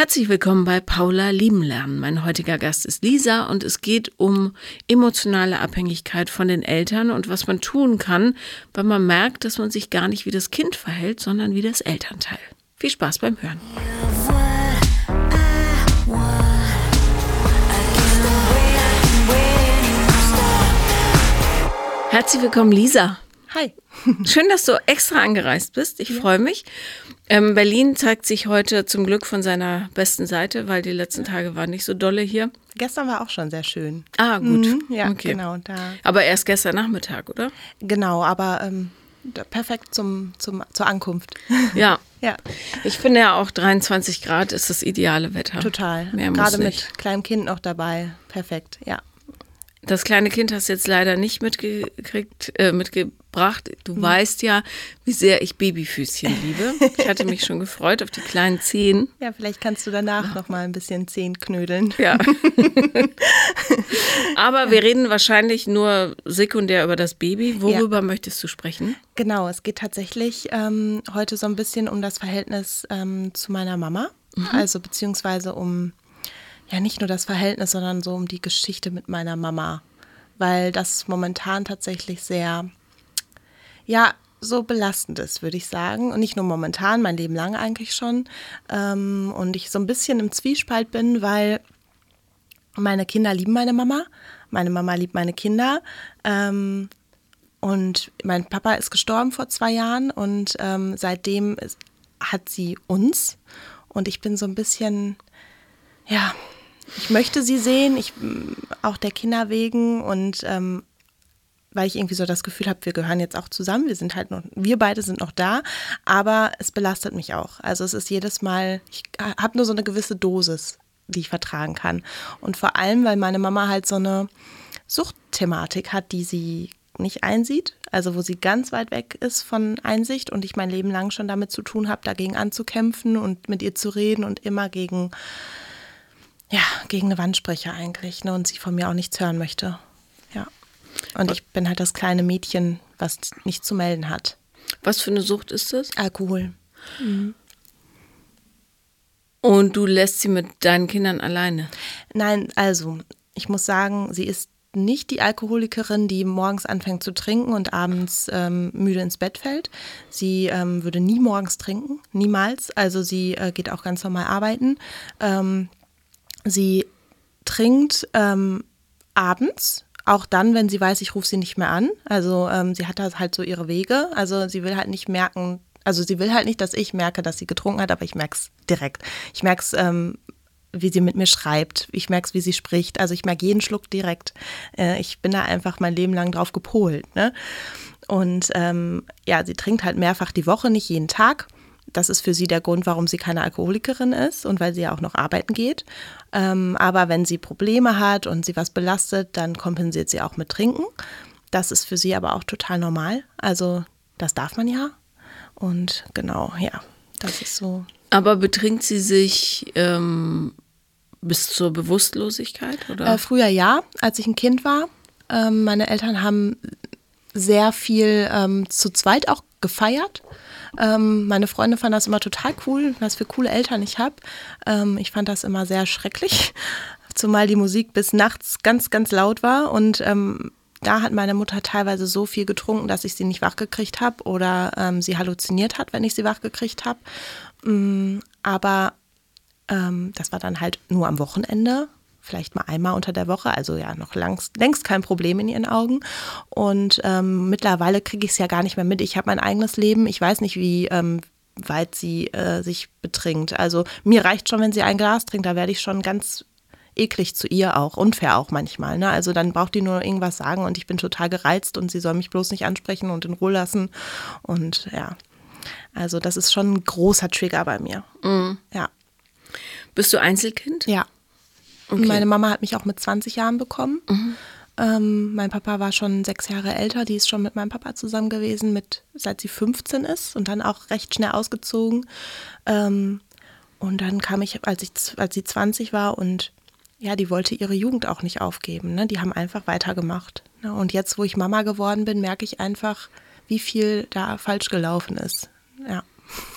Herzlich willkommen bei Paula Lieben lernen. Mein heutiger Gast ist Lisa und es geht um emotionale Abhängigkeit von den Eltern und was man tun kann, wenn man merkt, dass man sich gar nicht wie das Kind verhält, sondern wie das Elternteil. Viel Spaß beim Hören. Herzlich willkommen, Lisa. Hi. Schön, dass du extra angereist bist. Ich ja. freue mich. Ähm, Berlin zeigt sich heute zum Glück von seiner besten Seite, weil die letzten Tage waren nicht so dolle hier. Gestern war auch schon sehr schön. Ah, gut. Mhm, ja, okay. genau. Da. Aber erst gestern Nachmittag, oder? Genau, aber ähm, perfekt zum, zum, zur Ankunft. Ja. ja. Ich finde ja auch 23 Grad ist das ideale Wetter. Total. Mehr Gerade mit kleinem Kind noch dabei. Perfekt, ja. Das kleine Kind hast du jetzt leider nicht mitgekriegt, äh, mitgebracht. Du mhm. weißt ja, wie sehr ich Babyfüßchen liebe. Ich hatte mich schon gefreut auf die kleinen Zehen. Ja, vielleicht kannst du danach noch mal ein bisschen Zehen knödeln. Ja. Aber wir reden wahrscheinlich nur sekundär über das Baby. Worüber ja. möchtest du sprechen? Genau, es geht tatsächlich ähm, heute so ein bisschen um das Verhältnis ähm, zu meiner Mama. Mhm. Also beziehungsweise um ja nicht nur das Verhältnis, sondern so um die Geschichte mit meiner Mama, weil das momentan tatsächlich sehr, ja, so belastend ist, würde ich sagen. Und nicht nur momentan, mein Leben lang eigentlich schon. Ähm, und ich so ein bisschen im Zwiespalt bin, weil meine Kinder lieben meine Mama, meine Mama liebt meine Kinder. Ähm, und mein Papa ist gestorben vor zwei Jahren und ähm, seitdem hat sie uns. Und ich bin so ein bisschen, ja, ich möchte sie sehen, ich, auch der Kinder wegen und ähm, weil ich irgendwie so das Gefühl habe, wir gehören jetzt auch zusammen, wir sind halt noch, wir beide sind noch da, aber es belastet mich auch. Also es ist jedes Mal, ich habe nur so eine gewisse Dosis, die ich vertragen kann. Und vor allem, weil meine Mama halt so eine Suchtthematik hat, die sie nicht einsieht, also wo sie ganz weit weg ist von Einsicht und ich mein Leben lang schon damit zu tun habe, dagegen anzukämpfen und mit ihr zu reden und immer gegen ja, gegen eine Wand spreche eigentlich ne, und sie von mir auch nichts hören möchte. Ja. Und ich bin halt das kleine Mädchen, was nichts zu melden hat. Was für eine Sucht ist das? Alkohol. Mhm. Und du lässt sie mit deinen Kindern alleine? Nein, also ich muss sagen, sie ist nicht die Alkoholikerin, die morgens anfängt zu trinken und abends ähm, müde ins Bett fällt. Sie ähm, würde nie morgens trinken, niemals. Also sie äh, geht auch ganz normal arbeiten. Ähm, Sie trinkt ähm, abends, auch dann, wenn sie weiß, ich rufe sie nicht mehr an. Also ähm, sie hat halt so ihre Wege. Also sie will halt nicht merken, also sie will halt nicht, dass ich merke, dass sie getrunken hat, aber ich merke es direkt. Ich merke es, ähm, wie sie mit mir schreibt. Ich merke es, wie sie spricht. Also ich merke jeden Schluck direkt. Äh, ich bin da einfach mein Leben lang drauf gepolt. Ne? Und ähm, ja, sie trinkt halt mehrfach die Woche, nicht jeden Tag. Das ist für sie der Grund, warum sie keine Alkoholikerin ist und weil sie ja auch noch arbeiten geht. Ähm, aber wenn sie Probleme hat und sie was belastet, dann kompensiert sie auch mit Trinken. Das ist für sie aber auch total normal. Also das darf man ja. Und genau, ja, das ist so. Aber betrinkt sie sich ähm, bis zur Bewusstlosigkeit? Oder? Äh, früher ja, als ich ein Kind war. Ähm, meine Eltern haben sehr viel ähm, zu zweit auch gefeiert. Ähm, meine Freunde fanden das immer total cool, was für coole Eltern ich habe. Ähm, ich fand das immer sehr schrecklich, zumal die Musik bis nachts ganz, ganz laut war und ähm, da hat meine Mutter teilweise so viel getrunken, dass ich sie nicht wachgekriegt habe oder ähm, sie halluziniert hat, wenn ich sie wachgekriegt habe. Mm, aber ähm, das war dann halt nur am Wochenende, vielleicht mal einmal unter der Woche, also ja noch langst, längst kein Problem in ihren Augen. Und ähm, mittlerweile kriege ich es ja gar nicht mehr mit. Ich habe mein eigenes Leben. Ich weiß nicht, wie ähm, weit sie äh, sich betrinkt. Also mir reicht schon, wenn sie ein Glas trinkt, da werde ich schon ganz eklig zu ihr auch, unfair auch manchmal. Ne? Also dann braucht die nur irgendwas sagen und ich bin total gereizt und sie soll mich bloß nicht ansprechen und in Ruhe lassen. Und ja, also das ist schon ein großer Trigger bei mir. Mhm. Ja. Bist du Einzelkind? Ja. Okay. Meine Mama hat mich auch mit 20 Jahren bekommen. Mhm. Ähm, mein Papa war schon sechs Jahre älter, die ist schon mit meinem Papa zusammen gewesen, mit, seit sie 15 ist und dann auch recht schnell ausgezogen. Ähm, und dann kam ich, als, ich, als sie 20 war und ja, die wollte ihre Jugend auch nicht aufgeben. Ne? Die haben einfach weitergemacht. Ne? Und jetzt, wo ich Mama geworden bin, merke ich einfach, wie viel da falsch gelaufen ist. Ja.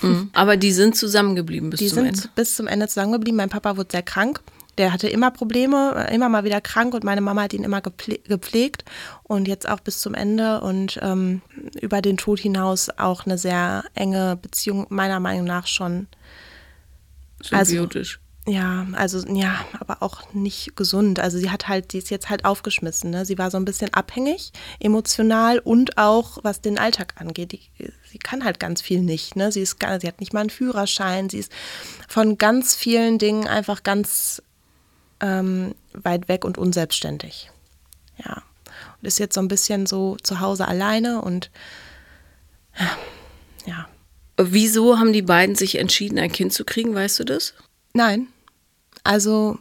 Mhm. Aber die sind zusammengeblieben bis die zum sind Ende. bis zum Ende zusammengeblieben. Mein Papa wurde sehr krank. Der hatte immer Probleme, immer mal wieder krank und meine Mama hat ihn immer gepflegt und jetzt auch bis zum Ende und ähm, über den Tod hinaus auch eine sehr enge Beziehung, meiner Meinung nach schon. Also Symbiotisch. Ja, also ja, aber auch nicht gesund. Also sie hat halt, die ist jetzt halt aufgeschmissen. Ne? Sie war so ein bisschen abhängig, emotional und auch was den Alltag angeht. Die, sie kann halt ganz viel nicht. Ne? Sie ist, sie hat nicht mal einen Führerschein. Sie ist von ganz vielen Dingen einfach ganz ähm, weit weg und unselbstständig. Ja, und ist jetzt so ein bisschen so zu Hause alleine und ja, Wieso haben die beiden sich entschieden, ein Kind zu kriegen? Weißt du das? Nein. Also,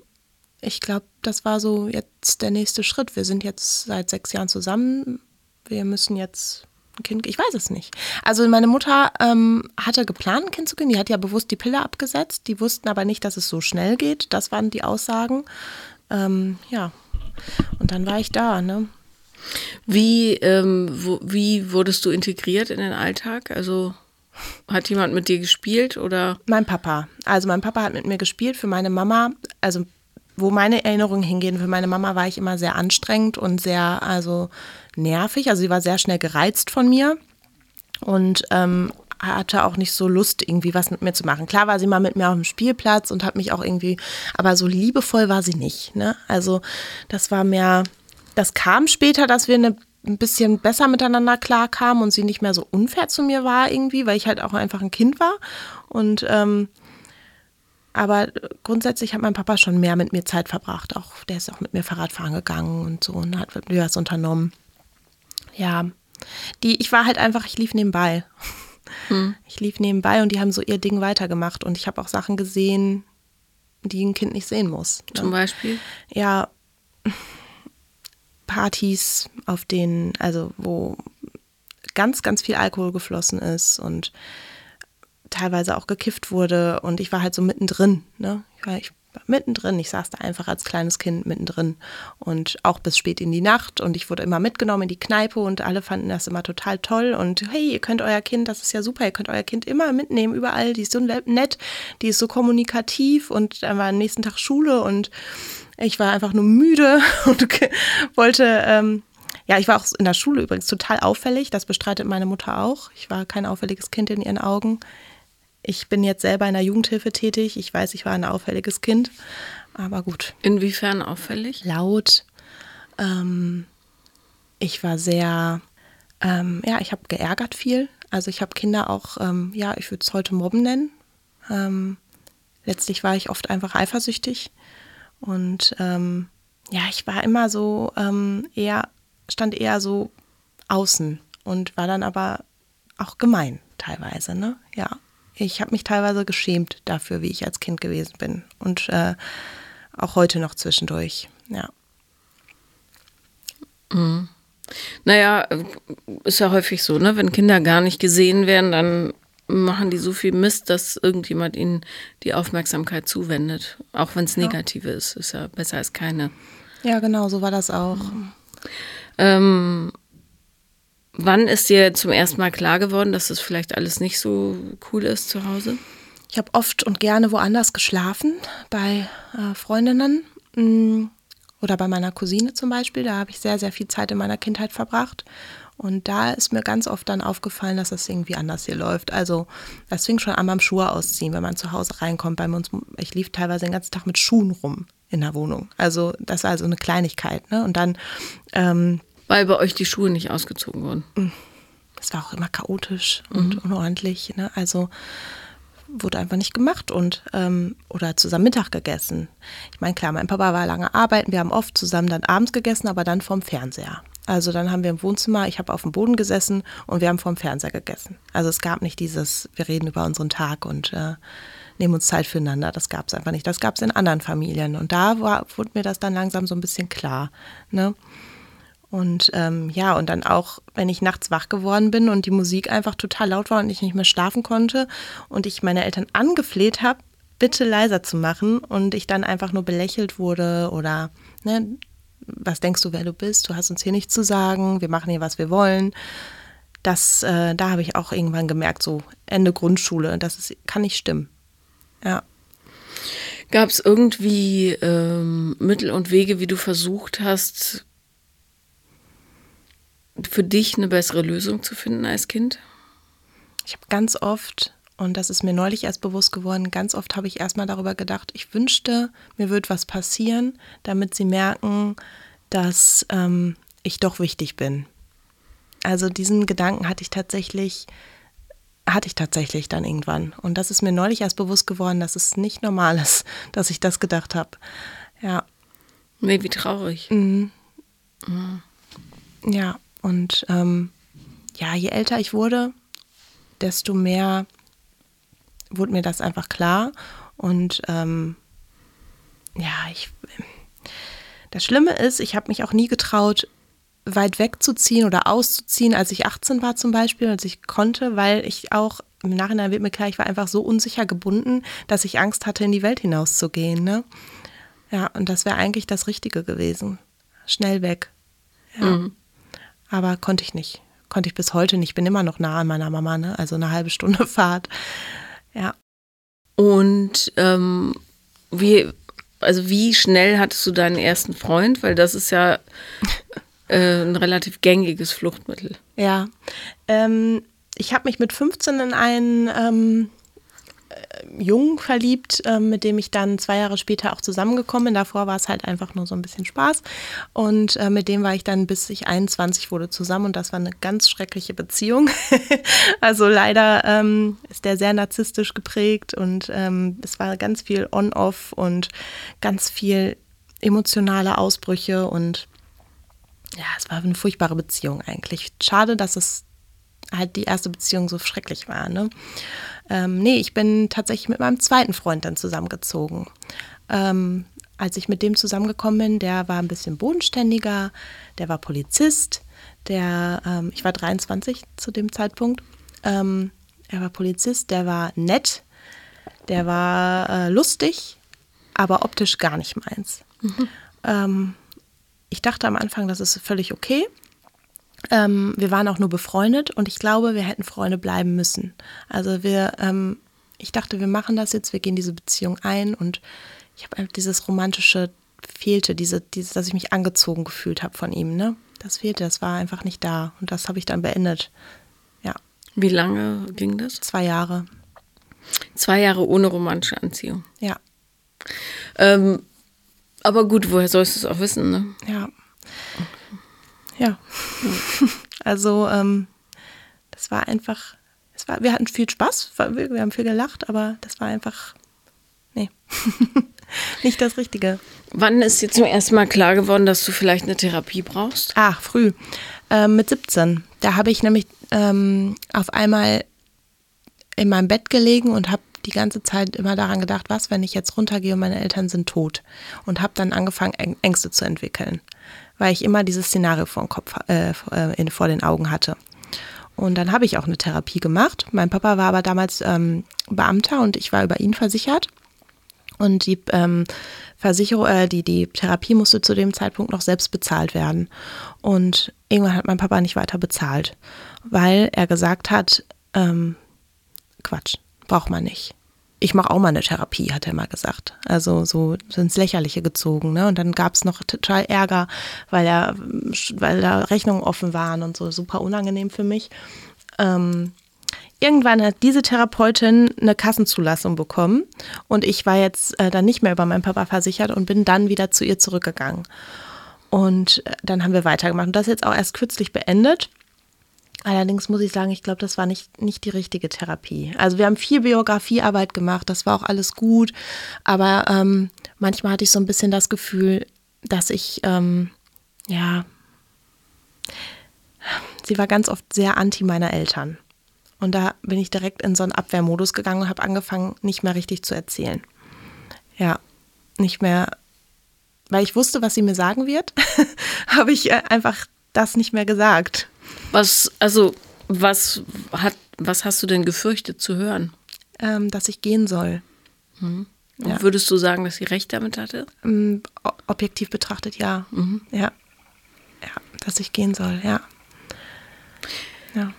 ich glaube, das war so jetzt der nächste Schritt. Wir sind jetzt seit sechs Jahren zusammen. Wir müssen jetzt ein Kind. Ich weiß es nicht. Also, meine Mutter ähm, hatte geplant, ein Kind zu kriegen. Die hat ja bewusst die Pille abgesetzt. Die wussten aber nicht, dass es so schnell geht. Das waren die Aussagen. Ähm, ja. Und dann war ich da, ne? Wie, ähm, wo, wie wurdest du integriert in den Alltag? Also hat jemand mit dir gespielt oder? Mein Papa. Also mein Papa hat mit mir gespielt. Für meine Mama, also wo meine Erinnerungen hingehen, für meine Mama war ich immer sehr anstrengend und sehr, also nervig. Also sie war sehr schnell gereizt von mir und ähm, hatte auch nicht so Lust, irgendwie was mit mir zu machen. Klar war sie mal mit mir auf dem Spielplatz und hat mich auch irgendwie, aber so liebevoll war sie nicht. Ne? Also das war mehr, das kam später, dass wir eine ein bisschen besser miteinander klarkamen und sie nicht mehr so unfair zu mir war irgendwie, weil ich halt auch einfach ein Kind war. Und ähm, aber grundsätzlich hat mein Papa schon mehr mit mir Zeit verbracht. Auch der ist auch mit mir Fahrradfahren gegangen und so und hat mit mir was unternommen. Ja, die, ich war halt einfach, ich lief nebenbei. Ich lief nebenbei und die haben so ihr Ding weitergemacht und ich habe auch Sachen gesehen, die ein Kind nicht sehen muss. ne? Zum Beispiel? ja, Partys, auf denen, also wo ganz, ganz viel Alkohol geflossen ist und teilweise auch gekifft wurde und ich war halt so mittendrin, ne? Ich war, ich mittendrin, ich saß da einfach als kleines Kind mittendrin und auch bis spät in die Nacht und ich wurde immer mitgenommen in die Kneipe und alle fanden das immer total toll und hey, ihr könnt euer Kind, das ist ja super, ihr könnt euer Kind immer mitnehmen, überall, die ist so nett, die ist so kommunikativ und dann war am nächsten Tag Schule und ich war einfach nur müde und wollte, ähm, ja, ich war auch in der Schule übrigens total auffällig. Das bestreitet meine Mutter auch. Ich war kein auffälliges Kind in ihren Augen. Ich bin jetzt selber in der Jugendhilfe tätig. Ich weiß, ich war ein auffälliges Kind. Aber gut, Inwiefern auffällig? laut. Ähm, ich war sehr, ähm, ja, ich habe geärgert viel. Also ich habe Kinder auch, ähm, ja, ich würde es heute Mobben nennen. Ähm, letztlich war ich oft einfach eifersüchtig. Und ähm, ja, ich war immer so ähm, eher, stand eher so außen und war dann aber auch gemein teilweise, ne? Ja. Ich habe mich teilweise geschämt dafür, wie ich als Kind gewesen bin. Und äh, auch heute noch zwischendurch, ja. Naja, ist ja häufig so, ne? Wenn Kinder gar nicht gesehen werden, dann machen die so viel Mist, dass irgendjemand ihnen die Aufmerksamkeit zuwendet. Auch wenn es negative ist. Ist ja besser als keine. Ja, genau, so war das auch. Ähm, wann ist dir zum ersten Mal klar geworden, dass das vielleicht alles nicht so cool ist zu Hause? Ich habe oft und gerne woanders geschlafen, bei äh, Freundinnen mm, oder bei meiner Cousine zum Beispiel. Da habe ich sehr, sehr viel Zeit in meiner Kindheit verbracht. Und da ist mir ganz oft dann aufgefallen, dass das irgendwie anders hier läuft. Also das fing schon an beim Schuhe ausziehen, wenn man zu Hause reinkommt. Bei uns, ich lief teilweise den ganzen Tag mit Schuhen rum in der Wohnung. Also das war also eine Kleinigkeit. Ne? Und dann, ähm, Weil bei euch die Schuhe nicht ausgezogen wurden. es war auch immer chaotisch und unordentlich. Ne? Also wurde einfach nicht gemacht und ähm, oder zusammen Mittag gegessen. Ich meine, klar, mein Papa war lange arbeiten, wir haben oft zusammen dann abends gegessen, aber dann vorm Fernseher. Also dann haben wir im Wohnzimmer, ich habe auf dem Boden gesessen und wir haben vorm Fernseher gegessen. Also es gab nicht dieses, wir reden über unseren Tag und äh, nehmen uns Zeit füreinander. Das gab es einfach nicht. Das gab es in anderen Familien. Und da war, wurde mir das dann langsam so ein bisschen klar. Ne? Und ähm, ja, und dann auch, wenn ich nachts wach geworden bin und die Musik einfach total laut war und ich nicht mehr schlafen konnte und ich meine Eltern angefleht habe, bitte leiser zu machen und ich dann einfach nur belächelt wurde oder, ne, was denkst du, wer du bist? Du hast uns hier nichts zu sagen, wir machen hier, was wir wollen. das, äh, da habe ich auch irgendwann gemerkt, so Ende Grundschule, das ist, kann nicht stimmen. Ja. Gab es irgendwie ähm, Mittel und Wege, wie du versucht hast, für dich eine bessere Lösung zu finden als Kind? Ich habe ganz oft, und das ist mir neulich erst bewusst geworden, ganz oft habe ich erstmal darüber gedacht, ich wünschte, mir würde was passieren, damit sie merken, dass ähm, ich doch wichtig bin. Also diesen Gedanken hatte ich tatsächlich, hatte ich tatsächlich dann irgendwann. Und das ist mir neulich erst bewusst geworden, dass es nicht normal ist, dass ich das gedacht habe. Ja. Nee, wie traurig. Mhm. Mhm. Ja, und ähm, ja, je älter ich wurde, desto mehr wurde mir das einfach klar. Und ähm, ja, ich. Das Schlimme ist, ich habe mich auch nie getraut, weit wegzuziehen oder auszuziehen, als ich 18 war zum Beispiel, als ich konnte, weil ich auch, im Nachhinein wird mir klar, ich war einfach so unsicher gebunden, dass ich Angst hatte, in die Welt hinauszugehen. Ne? Ja, und das wäre eigentlich das Richtige gewesen. Schnell weg. Ja. Mhm. Aber konnte ich nicht. Konnte ich bis heute nicht. Ich bin immer noch nah an meiner Mama, ne? Also eine halbe Stunde Fahrt. Ja. Und ähm, wie, also wie schnell hattest du deinen ersten Freund? Weil das ist ja äh, ein relativ gängiges Fluchtmittel. Ja. Ähm, ich habe mich mit 15 in einen ähm, äh, Jungen verliebt, äh, mit dem ich dann zwei Jahre später auch zusammengekommen bin. Davor war es halt einfach nur so ein bisschen Spaß. Und äh, mit dem war ich dann, bis ich 21 wurde, zusammen. Und das war eine ganz schreckliche Beziehung. also leider ähm, ist der sehr narzisstisch geprägt und ähm, es war ganz viel On-Off und ganz viel emotionale Ausbrüche und ja, es war eine furchtbare Beziehung eigentlich. Schade, dass es halt die erste Beziehung so schrecklich war. Ne? Ähm, nee, ich bin tatsächlich mit meinem zweiten Freund dann zusammengezogen. Ähm, als ich mit dem zusammengekommen bin, der war ein bisschen bodenständiger, der war Polizist, der, ähm, ich war 23 zu dem Zeitpunkt, ähm, er war Polizist, der war nett, der war äh, lustig, aber optisch gar nicht meins. Mhm. Ähm, ich dachte am Anfang, das ist völlig okay. Ähm, wir waren auch nur befreundet und ich glaube, wir hätten Freunde bleiben müssen. Also wir, ähm, ich dachte, wir machen das jetzt, wir gehen diese Beziehung ein und ich habe einfach dieses romantische fehlte, diese, diese, dass ich mich angezogen gefühlt habe von ihm. Ne? Das fehlte, das war einfach nicht da und das habe ich dann beendet. Ja. Wie lange ging das? Zwei Jahre. Zwei Jahre ohne romantische Anziehung. Ja. Ähm, aber gut, woher sollst du es auch wissen, ne? Ja. Ja. also, ähm, das war einfach, es war, wir hatten viel Spaß, wir haben viel gelacht, aber das war einfach, nee, nicht das Richtige. Wann ist dir zum ersten Mal klar geworden, dass du vielleicht eine Therapie brauchst? Ach, früh. Ähm, mit 17. Da habe ich nämlich ähm, auf einmal in meinem Bett gelegen und habe die ganze Zeit immer daran gedacht, was, wenn ich jetzt runtergehe und meine Eltern sind tot. Und habe dann angefangen, Ängste zu entwickeln weil ich immer dieses Szenario vor, Kopf, äh, äh vor den Augen hatte. Und dann habe ich auch eine Therapie gemacht. Mein Papa war aber damals ähm, Beamter und ich war über ihn versichert. Und die ähm, Versicherung, äh, die, die Therapie musste zu dem Zeitpunkt noch selbst bezahlt werden. Und irgendwann hat mein Papa nicht weiter bezahlt, weil er gesagt hat, ähm, Quatsch, braucht man nicht ich mache auch mal eine Therapie, hat er mal gesagt. Also so ins Lächerliche gezogen. Ne? Und dann gab es noch total Ärger, weil, er, weil da Rechnungen offen waren und so super unangenehm für mich. Ähm, irgendwann hat diese Therapeutin eine Kassenzulassung bekommen und ich war jetzt äh, dann nicht mehr über meinen Papa versichert und bin dann wieder zu ihr zurückgegangen. Und äh, dann haben wir weitergemacht. Und das jetzt auch erst kürzlich beendet. Allerdings muss ich sagen, ich glaube, das war nicht, nicht die richtige Therapie. Also wir haben viel Biografiearbeit gemacht, das war auch alles gut, aber ähm, manchmal hatte ich so ein bisschen das Gefühl, dass ich, ähm, ja, sie war ganz oft sehr anti meiner Eltern. Und da bin ich direkt in so einen Abwehrmodus gegangen und habe angefangen, nicht mehr richtig zu erzählen. Ja, nicht mehr, weil ich wusste, was sie mir sagen wird, habe ich äh, einfach das nicht mehr gesagt. Was, also, was hat, was hast du denn gefürchtet zu hören? Ähm, dass ich gehen soll. Mhm. Ja. Würdest du sagen, dass sie recht damit hatte? Ähm, objektiv betrachtet, ja. Mhm. Ja. Ja, dass ich gehen soll, ja. ja.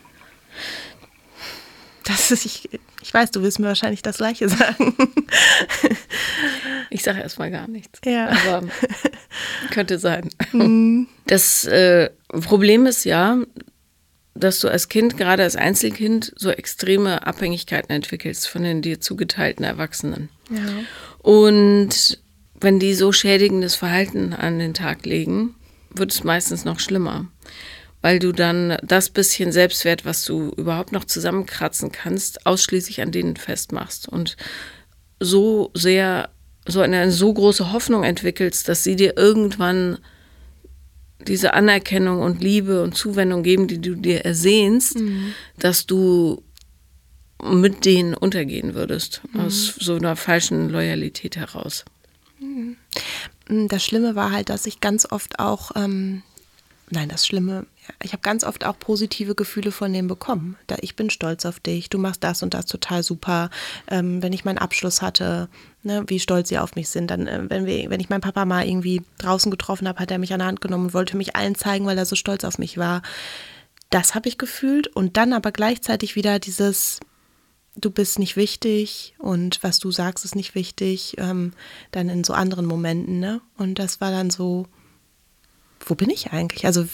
Das ist, ich, ich weiß, du wirst mir wahrscheinlich das Gleiche sagen. Ich sage erstmal gar nichts. Ja. Aber könnte sein. Mhm. Das äh, Problem ist ja, dass du als Kind, gerade als Einzelkind, so extreme Abhängigkeiten entwickelst von den dir zugeteilten Erwachsenen. Ja. Und wenn die so schädigendes Verhalten an den Tag legen, wird es meistens noch schlimmer, weil du dann das bisschen Selbstwert, was du überhaupt noch zusammenkratzen kannst, ausschließlich an denen festmachst und so sehr, so eine so große Hoffnung entwickelst, dass sie dir irgendwann diese Anerkennung und Liebe und Zuwendung geben, die du dir ersehnst, mhm. dass du mit denen untergehen würdest, mhm. aus so einer falschen Loyalität heraus. Mhm. Das Schlimme war halt, dass ich ganz oft auch, ähm, nein, das Schlimme, ich habe ganz oft auch positive Gefühle von denen bekommen. Da, ich bin stolz auf dich, du machst das und das total super. Ähm, wenn ich meinen Abschluss hatte, ne, wie stolz sie auf mich sind. Dann, äh, wenn, wir, wenn ich meinen Papa mal irgendwie draußen getroffen habe, hat er mich an der Hand genommen und wollte mich allen zeigen, weil er so stolz auf mich war. Das habe ich gefühlt und dann aber gleichzeitig wieder dieses, du bist nicht wichtig und was du sagst ist nicht wichtig, ähm, dann in so anderen Momenten, ne? Und das war dann so, wo bin ich eigentlich? Also,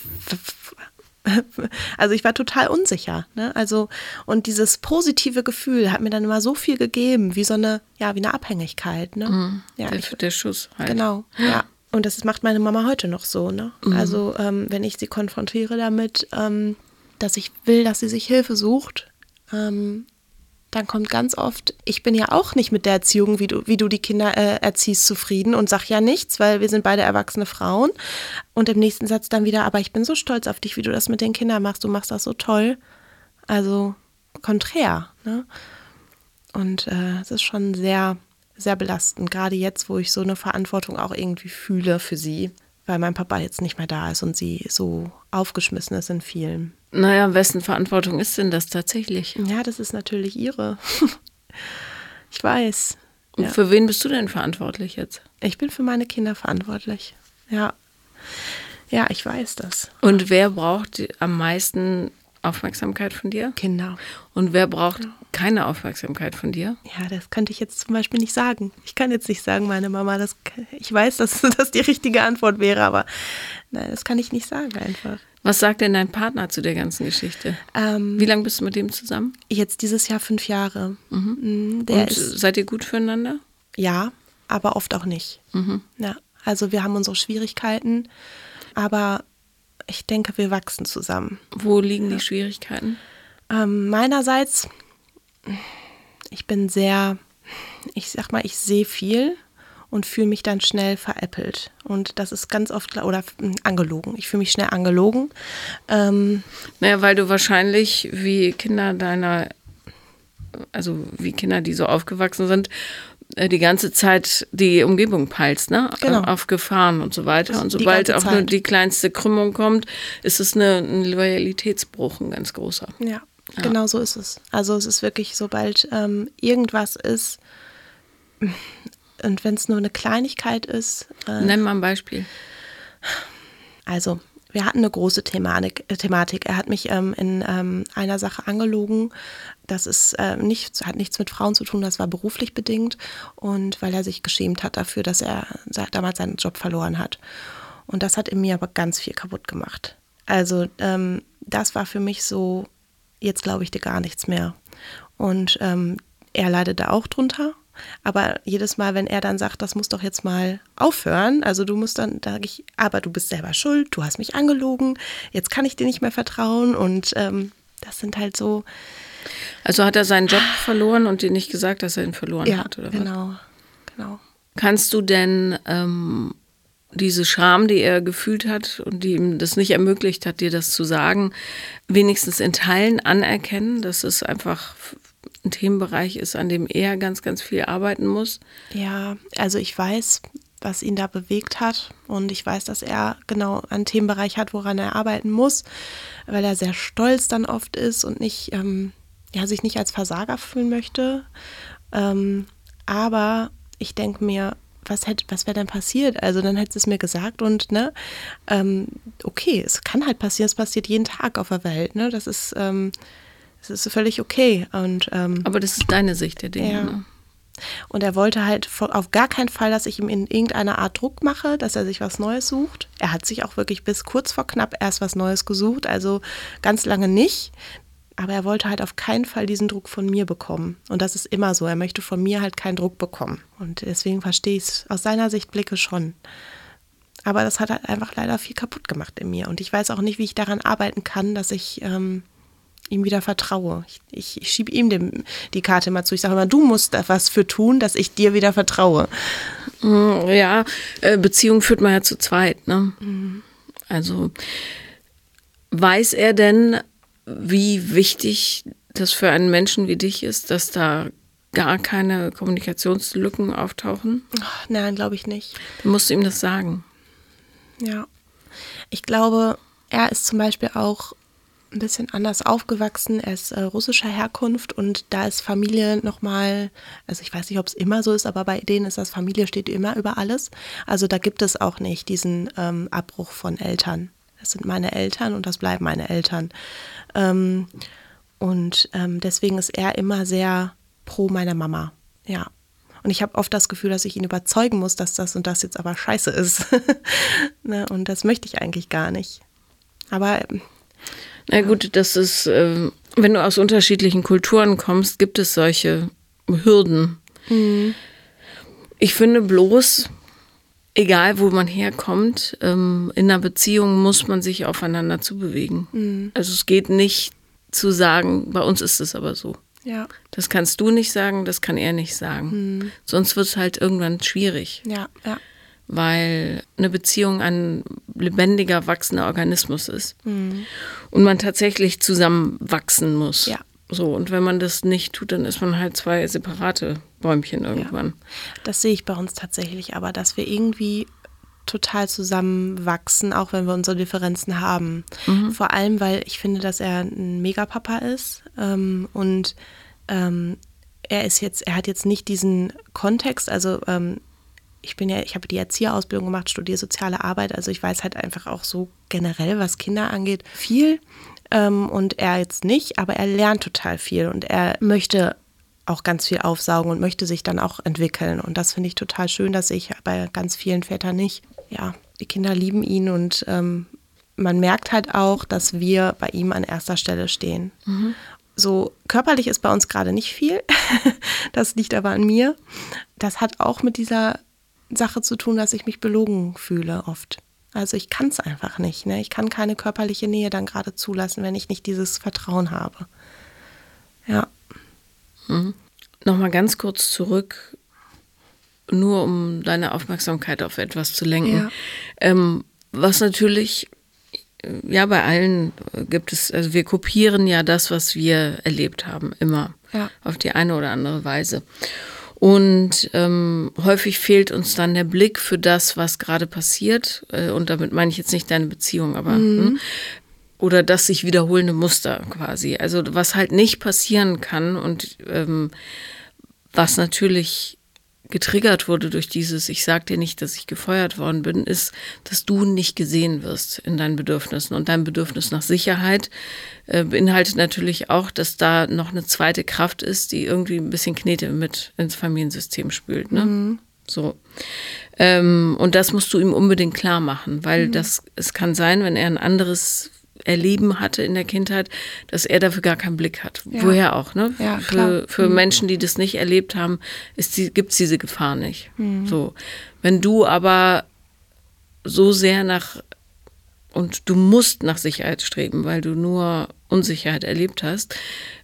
also ich war total unsicher, ne? Also, und dieses positive Gefühl hat mir dann immer so viel gegeben, wie so eine, ja, wie eine Abhängigkeit, ne? Mhm, ja, der, ich, der Schuss halt. Genau, ja. Und das macht meine Mama heute noch so, ne? Mhm. Also, ähm, wenn ich sie konfrontiere damit, ähm, dass ich will, dass sie sich Hilfe sucht, ähm, dann kommt ganz oft, ich bin ja auch nicht mit der Erziehung, wie du, wie du die Kinder äh, erziehst, zufrieden und sag ja nichts, weil wir sind beide erwachsene Frauen. Und im nächsten Satz dann wieder, aber ich bin so stolz auf dich, wie du das mit den Kindern machst, du machst das so toll. Also konträr. Ne? Und äh, es ist schon sehr, sehr belastend, gerade jetzt, wo ich so eine Verantwortung auch irgendwie fühle für sie, weil mein Papa jetzt nicht mehr da ist und sie so aufgeschmissen ist in vielen. Naja, wessen Verantwortung ist denn das tatsächlich? Ja, das ist natürlich ihre. ich weiß. Und ja. für wen bist du denn verantwortlich jetzt? Ich bin für meine Kinder verantwortlich. Ja. Ja, ich weiß das. Und wer braucht am meisten Aufmerksamkeit von dir? Kinder. Und wer braucht ja. keine Aufmerksamkeit von dir? Ja, das könnte ich jetzt zum Beispiel nicht sagen. Ich kann jetzt nicht sagen, meine Mama, das, ich weiß, dass das die richtige Antwort wäre, aber nein, das kann ich nicht sagen einfach. Was sagt denn dein Partner zu der ganzen Geschichte? Ähm, Wie lange bist du mit dem zusammen? Jetzt dieses Jahr fünf Jahre. Mhm. mhm Und seid ihr gut füreinander? Ja, aber oft auch nicht. Mhm. Ja, also wir haben unsere Schwierigkeiten, aber ich denke, wir wachsen zusammen. Wo liegen ja. die Schwierigkeiten? Ähm, meinerseits, ich bin sehr, ich sag mal, ich sehe viel und fühle mich dann schnell veräppelt. Und das ist ganz oft, oder hm, angelogen. Ich fühle mich schnell angelogen. Ähm, naja, weil du wahrscheinlich wie Kinder deiner, also wie Kinder, die so aufgewachsen sind, äh, die ganze Zeit die Umgebung peilst, ne? Genau. Auf Gefahren und so weiter. Und sobald auch nur die kleinste Krümmung kommt, ist es eine, ein Loyalitätsbruch, ein ganz großer. Ja, ja, genau so ist es. Also es ist wirklich, sobald ähm, irgendwas ist, und wenn es nur eine Kleinigkeit ist. Äh, Nenn mal ein Beispiel. Also, wir hatten eine große Thematik. Äh, Thematik. Er hat mich ähm, in ähm, einer Sache angelogen. Das ist äh, nicht, hat nichts mit Frauen zu tun, das war beruflich bedingt. Und weil er sich geschämt hat dafür, dass er damals seinen Job verloren hat. Und das hat in mir aber ganz viel kaputt gemacht. Also, ähm, das war für mich so, jetzt glaube ich dir gar nichts mehr. Und ähm, er leidet da auch drunter. Aber jedes Mal, wenn er dann sagt, das muss doch jetzt mal aufhören, also du musst dann, sage ich, aber du bist selber schuld, du hast mich angelogen, jetzt kann ich dir nicht mehr vertrauen und ähm, das sind halt so. Also hat er seinen Job verloren und dir nicht gesagt, dass er ihn verloren ja, hat, oder genau, was? genau. Kannst du denn ähm, diese Scham, die er gefühlt hat und die ihm das nicht ermöglicht hat, dir das zu sagen, wenigstens in Teilen anerkennen, dass es einfach ein Themenbereich ist, an dem er ganz, ganz viel arbeiten muss. Ja, also ich weiß, was ihn da bewegt hat und ich weiß, dass er genau einen Themenbereich hat, woran er arbeiten muss, weil er sehr stolz dann oft ist und nicht, ähm, ja, sich nicht als Versager fühlen möchte. Ähm, aber ich denke mir, was hätte, was wäre denn passiert? Also dann hätte es mir gesagt und ne, ähm, okay, es kann halt passieren, es passiert jeden Tag auf der Welt, ne? Das ist ähm, Es ist völlig okay. Und, ähm, Aber das ist deine Sicht der Dinge. Ja. Ne? Und er wollte halt auf gar keinen Fall, dass ich ihm in irgendeiner Art Druck mache, dass er sich was Neues sucht. Er hat sich auch wirklich bis kurz vor knapp erst was Neues gesucht, also ganz lange nicht. Aber er wollte halt auf keinen Fall diesen Druck von mir bekommen. Und das ist immer so. Er möchte von mir halt keinen Druck bekommen. Und deswegen verstehe ich es aus seiner Sicht Blicke schon. Aber das hat halt einfach leider viel kaputt gemacht in mir. Und ich weiß auch nicht, wie ich daran arbeiten kann, dass ich ähm, ihm wieder vertraue. Ich, ich, ich schiebe ihm dem, die Karte immer zu. Ich sage immer, du musst da was für tun, dass ich dir wieder vertraue. Mm, ja, äh, Beziehung führt man ja zu zweit. Ne? Mhm. Also weiß er denn, wie wichtig das für einen Menschen wie dich ist, dass da gar keine Kommunikationslücken auftauchen? Ach, nein, glaube ich nicht. Dann musst du ihm das sagen. Ja. Ich glaube, er ist zum Beispiel auch ein bisschen anders aufgewachsen. Er ist äh, russischer Herkunft und da ist Familie nochmal, also ich weiß nicht, ob es immer so ist, aber bei denen ist das Familie steht immer über alles. Also da gibt es auch nicht diesen ähm, Abbruch von Eltern. Das sind meine Eltern und das bleiben meine Eltern. Ähm, und ähm, deswegen ist er immer sehr pro meiner Mama. Ja. Und ich habe oft das Gefühl, dass ich ihn überzeugen muss, dass das und das jetzt aber scheiße ist. ne? Und das möchte ich eigentlich gar nicht. Aber na gut, das ist, äh, wenn du aus unterschiedlichen Kulturen kommst, gibt es solche Hürden. Mhm. Ich finde bloß, egal wo man herkommt, ähm, in einer Beziehung muss man sich aufeinander zubewegen. Mhm. Also es geht nicht zu sagen, bei uns ist es aber so. Ja. Das kannst du nicht sagen, das kann er nicht sagen. Mhm. Sonst wird es halt irgendwann schwierig. Ja, ja weil eine Beziehung ein lebendiger, wachsender Organismus ist. Mhm. Und man tatsächlich zusammen wachsen muss. Ja. So, und wenn man das nicht tut, dann ist man halt zwei separate Bäumchen irgendwann. Ja. Das sehe ich bei uns tatsächlich, aber dass wir irgendwie total zusammenwachsen, auch wenn wir unsere Differenzen haben. Mhm. Vor allem, weil ich finde, dass er ein Megapapa ist ähm, und ähm, er ist jetzt, er hat jetzt nicht diesen Kontext, also ähm, ich bin ja, ich habe die Erzieherausbildung gemacht, studiere soziale Arbeit, also ich weiß halt einfach auch so generell, was Kinder angeht, viel. Ähm, und er jetzt nicht, aber er lernt total viel und er möchte auch ganz viel aufsaugen und möchte sich dann auch entwickeln. Und das finde ich total schön, dass ich bei ganz vielen Vätern nicht. Ja, die Kinder lieben ihn und ähm, man merkt halt auch, dass wir bei ihm an erster Stelle stehen. Mhm. So körperlich ist bei uns gerade nicht viel. das liegt aber an mir. Das hat auch mit dieser Sache zu tun, dass ich mich belogen fühle oft. Also ich kann es einfach nicht. Ne? Ich kann keine körperliche Nähe dann gerade zulassen, wenn ich nicht dieses Vertrauen habe. Ja. Mhm. Nochmal ganz kurz zurück, nur um deine Aufmerksamkeit auf etwas zu lenken. Ja. Ähm, was natürlich, ja, bei allen gibt es, also wir kopieren ja das, was wir erlebt haben, immer. Ja. Auf die eine oder andere Weise. Und ähm, häufig fehlt uns dann der Blick für das, was gerade passiert. Äh, und damit meine ich jetzt nicht deine Beziehung, aber mhm. hm, oder das sich wiederholende Muster quasi. Also was halt nicht passieren kann und ähm, was natürlich getriggert wurde durch dieses, ich sag dir nicht, dass ich gefeuert worden bin, ist, dass du nicht gesehen wirst in deinen Bedürfnissen. Und dein Bedürfnis nach Sicherheit äh, beinhaltet natürlich auch, dass da noch eine zweite Kraft ist, die irgendwie ein bisschen Knete mit ins Familiensystem spült. Ne? Mhm. So. Ähm, und das musst du ihm unbedingt klar machen, weil mhm. das, es kann sein, wenn er ein anderes Erleben hatte in der Kindheit, dass er dafür gar keinen Blick hat. Ja. Woher auch, ne? Ja, für für mhm. Menschen, die das nicht erlebt haben, die, gibt es diese Gefahr nicht. Mhm. So. Wenn du aber so sehr nach und du musst nach Sicherheit streben, weil du nur Unsicherheit erlebt hast,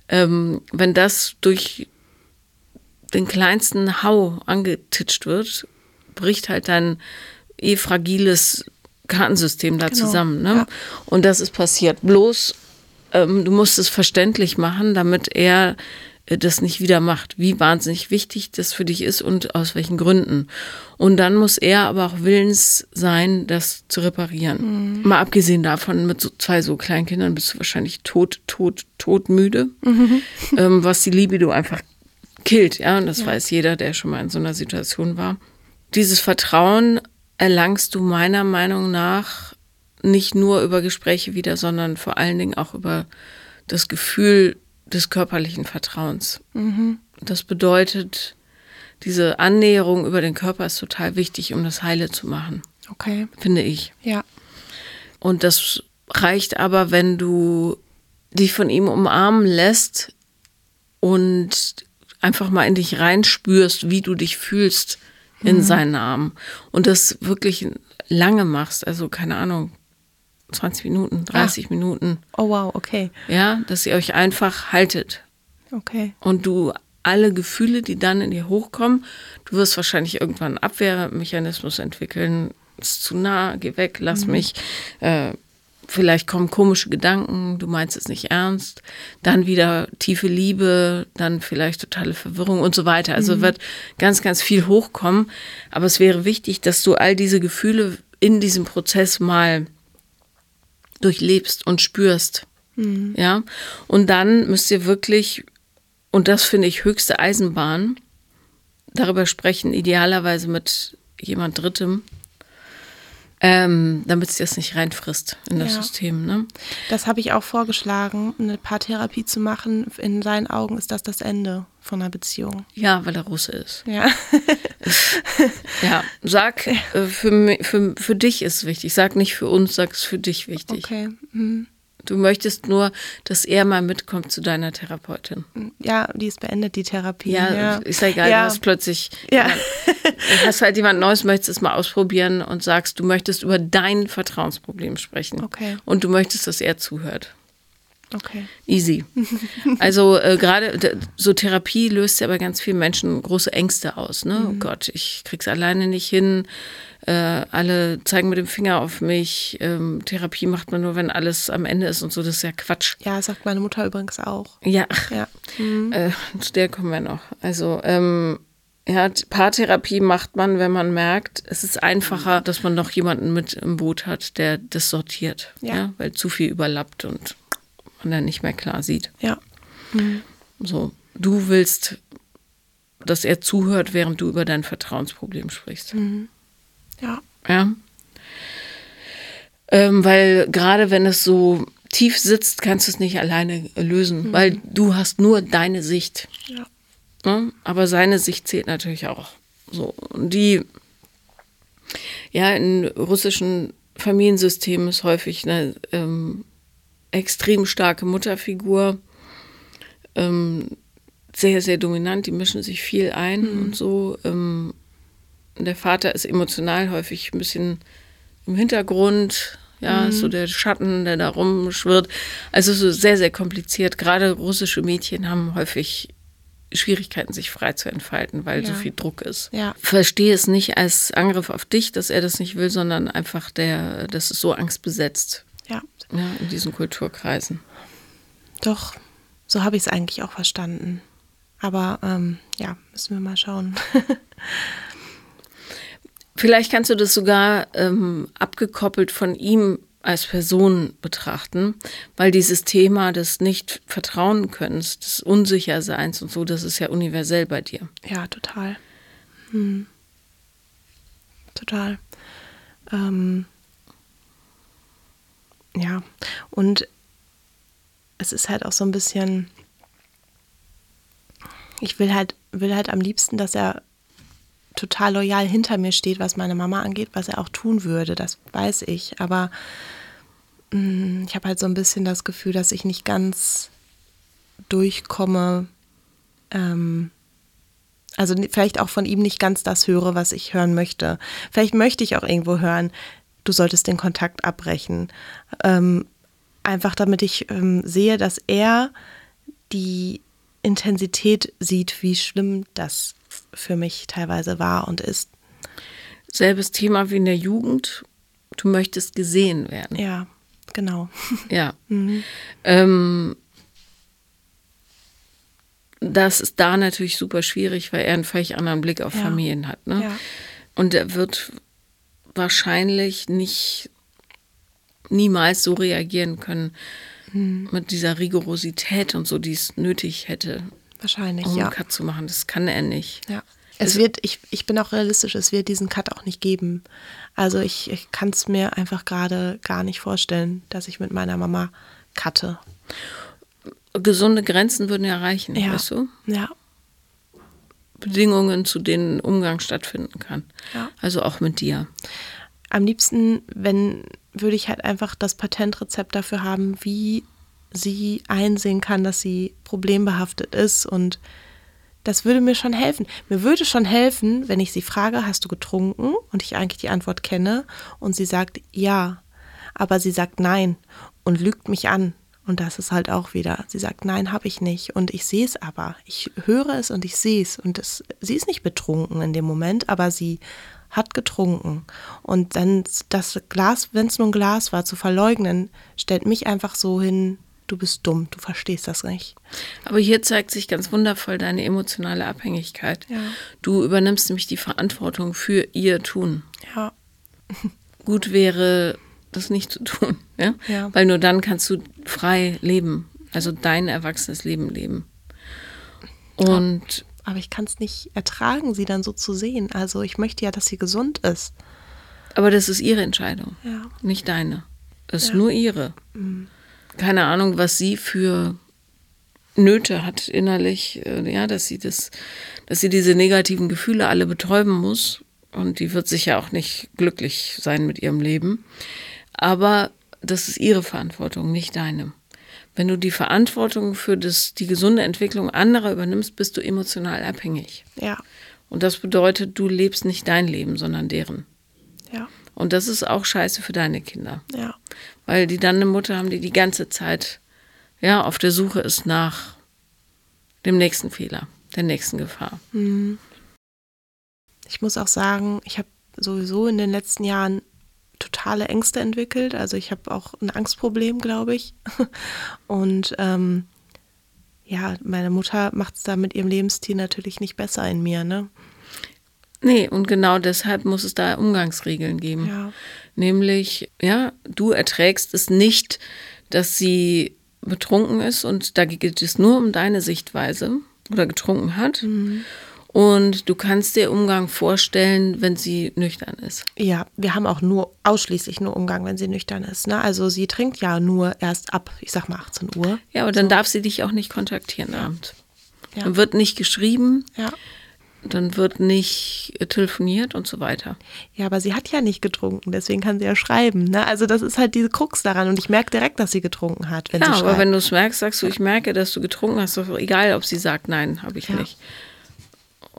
ähm, wenn das durch den kleinsten Hau angetitscht wird, bricht halt dein eh fragiles Kartensystem da genau. zusammen. Ne? Ja. Und das ist passiert. Bloß, ähm, du musst es verständlich machen, damit er äh, das nicht wieder macht, wie wahnsinnig wichtig das für dich ist und aus welchen Gründen. Und dann muss er aber auch willens sein, das zu reparieren. Mhm. Mal abgesehen davon, mit so zwei so kleinen Kindern bist du wahrscheinlich tot, tot, todmüde, mhm. ähm, was die Libido einfach killt. Ja, und das ja. weiß jeder, der schon mal in so einer Situation war. Dieses Vertrauen erlangst du meiner Meinung nach nicht nur über Gespräche wieder, sondern vor allen Dingen auch über das Gefühl des körperlichen Vertrauens. Das bedeutet, diese Annäherung über den Körper ist total wichtig, um das heile zu machen, Okay. finde ich. Ja. Und das reicht aber, wenn du dich von ihm umarmen lässt und einfach mal in dich reinspürst, wie du dich fühlst in seinen Armen. Und das wirklich lange machst, also keine Ahnung, 20 Minuten, 30 Minuten. Oh wow, okay. Ja, dass ihr euch einfach haltet. Okay. Und du alle Gefühle, die dann in dir hochkommen, du wirst wahrscheinlich irgendwann einen Abwehrmechanismus entwickeln. Ist zu nah, geh weg, lass mich. Äh, vielleicht kommen komische Gedanken, du meinst es nicht ernst. Dann wieder tiefe Liebe, dann vielleicht totale Verwirrung und so weiter. Also wird ganz, ganz viel hochkommen. Aber es wäre wichtig, dass du all diese Gefühle in diesem Prozess mal durchlebst und spürst. Ja. Und dann müsst ihr wirklich, und das finde ich höchste Eisenbahn, darüber sprechen, idealerweise mit jemand Drittem, ähm, damit sie das nicht reinfrisst in das Ja. System. Ne? Das habe ich auch vorgeschlagen, eine Paartherapie zu machen. In seinen Augen ist das das Ende von einer Beziehung. Ja, weil er Russe ist. Ja. Ja, sag, äh, für, für, für dich ist wichtig. Sag nicht für uns, sag es für dich wichtig. Okay. Mhm. Du möchtest nur, dass er mal mitkommt zu deiner Therapeutin. Ja, die ist beendet, die Therapie. Ja, ist ja egal, Ja. du hast plötzlich, Ja. du hast halt jemand Neues, möchtest es mal ausprobieren und sagst, du möchtest über dein Vertrauensproblem sprechen. Okay. Und du möchtest, dass er zuhört. Okay. Easy. Also äh, gerade so Therapie löst ja bei ganz vielen Menschen große Ängste aus. Ne? Oh Gott, ich krieg's alleine nicht hin. Äh, alle zeigen mit dem Finger auf mich. Ähm, Therapie macht man nur, wenn alles am Ende ist und so. Das ist ja Quatsch. Ja, sagt meine Mutter übrigens auch. Ja, Ja. äh, zu der kommen wir noch. Also ähm, ja, Paartherapie macht man, wenn man merkt, es ist einfacher, dass man noch jemanden mit im Boot hat, der das sortiert. Ja. weil zu viel überlappt und man dann nicht mehr klar sieht. Ja. So, du willst, dass er zuhört, während du über dein Vertrauensproblem sprichst. Ja. Ja. Ähm, weil gerade wenn es so tief sitzt, kannst du es nicht alleine lösen, weil du hast nur deine Sicht. Ja. Ne? Aber seine Sicht zählt natürlich auch. So, und die, ja, in russischen Familiensystemen ist häufig eine ähm, extrem starke Mutterfigur, ähm, sehr, sehr dominant, die mischen sich viel ein und so. Ähm, der Vater ist emotional häufig ein bisschen im Hintergrund, ja, ist so der Schatten, der da rumschwirrt. Also so sehr, sehr kompliziert. Gerade russische Mädchen haben häufig Schwierigkeiten, sich frei zu entfalten, weil so Ja. viel Druck ist. Ja. Verstehe es nicht als Angriff auf dich, dass er das nicht will, sondern einfach der, das ist so angstbesetzt Ja. ja, in diesen Kulturkreisen. Doch, so habe ich es eigentlich auch verstanden. Aber ähm, ja, müssen wir mal schauen. Vielleicht kannst du das sogar ähm, abgekoppelt von ihm als Person betrachten, weil dieses Thema des Nicht-Vertrauen-Könnens, des Unsicherseins und so, das ist ja universell bei dir. ja, total. Hm. Total. Ähm, ja, und es ist halt auch so ein bisschen, ich will halt, will halt am liebsten, dass er total loyal hinter mir steht, was meine Mama angeht, was er auch tun würde, das weiß ich. Aber mh, ich habe halt so ein bisschen das Gefühl, dass ich nicht ganz durchkomme, ähm, also vielleicht auch von ihm nicht ganz das höre, was ich hören möchte. Vielleicht möchte ich auch irgendwo hören, du solltest den Kontakt abbrechen. Ähm, einfach damit ich ähm, sehe, dass er die Intensität sieht, wie schlimm das für mich teilweise war und ist. Selbes Thema wie in der Jugend. Du möchtest gesehen werden. Ja, genau. Ja. Ähm, das ist da natürlich super schwierig, weil er einen völlig anderen Blick auf Ja. Familien hat. Ne? Ja. Und er wird wahrscheinlich nicht niemals so reagieren können mit dieser Rigorosität und so, die es nötig hätte, Wahrscheinlich, um ja. einen Cut zu machen. Das kann er nicht. Ja. Es wird, ich, ich bin auch realistisch, es wird diesen Cut auch nicht geben. Also ich, ich kann es mir einfach gerade gar nicht vorstellen, dass ich mit meiner Mama cutte. gesunde Grenzen würden ja reichen, Ja. weißt du? Ja. Bedingungen, zu denen Umgang stattfinden kann. Ja. Also auch mit dir. Am liebsten, wenn, würde ich halt einfach das Patentrezept dafür haben, wie sie einsehen kann, dass sie problembehaftet ist. Und das würde mir schon helfen. Mir würde schon helfen, wenn ich sie frage, hast du getrunken? Und ich eigentlich die Antwort kenne. Und sie sagt ja. Aber sie sagt nein und lügt mich an. Und das ist halt auch wieder. Sie sagt, nein, habe ich nicht. Und ich sehe es aber. Ich höre es und ich sehe es. Und es, sie ist nicht betrunken in dem Moment, aber sie hat getrunken. Und dann das Glas, wenn es nur ein Glas war, zu verleugnen, stellt mich einfach so hin, du bist dumm, du verstehst das nicht. Aber hier zeigt sich ganz wundervoll deine emotionale Abhängigkeit. Ja. Du übernimmst nämlich die Verantwortung für ihr Tun. Ja. Gut wäre, das nicht zu tun. Ja? Ja. Weil nur dann kannst du frei leben. Also dein erwachsenes Leben leben. Und Aber ich kann es nicht ertragen, sie dann so zu sehen. Also ich möchte ja, dass sie gesund ist. aber das ist ihre Entscheidung, Ja. nicht deine. Das ist Ja. Mhm. nur ihre. Keine Ahnung, was sie für Nöte hat innerlich, äh, ja, dass sie das, dass sie diese negativen Gefühle alle betäuben muss. Und die wird sicher auch nicht glücklich sein mit ihrem Leben. Aber das ist ihre Verantwortung, nicht deine. Wenn du die Verantwortung für das, die gesunde Entwicklung anderer übernimmst, bist du emotional abhängig. Ja. Und das bedeutet, du lebst nicht dein Leben, sondern deren. Ja. Und das ist auch scheiße für deine Kinder. Ja. Weil die dann eine Mutter haben, die die ganze Zeit ja, auf der Suche ist nach dem nächsten Fehler, der nächsten Gefahr. Ich muss auch sagen, ich habe sowieso in den letzten Jahren totale Ängste entwickelt. Also ich habe auch ein Angstproblem, glaube ich. Und ähm, ja, meine Mutter macht es da mit ihrem Lebensstil natürlich nicht besser in mir, ne? Nee, und genau deshalb muss es da Umgangsregeln geben. Ja. Nämlich, ja, du erträgst es nicht, dass sie betrunken ist und da geht es nur um deine Sichtweise oder getrunken hat. Und du kannst dir Umgang vorstellen, wenn sie nüchtern ist. Ja, wir haben auch nur ausschließlich nur Umgang, wenn sie nüchtern ist. Ne? Also sie trinkt ja nur erst ab, ich sag mal 18 Uhr. Ja, aber dann darf sie dich auch nicht kontaktieren abends. Ja. Dann wird nicht geschrieben, Ja. dann wird nicht äh, telefoniert und so weiter. Ja, aber sie hat ja nicht getrunken, deswegen kann sie ja schreiben. Ne? Also das ist halt diese Krux daran und ich merke direkt, dass sie getrunken hat, wenn Ja, sie aber schreibt. wenn du es merkst, sagst du, ich merke, dass du getrunken hast, egal, ob sie sagt, nein, habe ich Ja. nicht.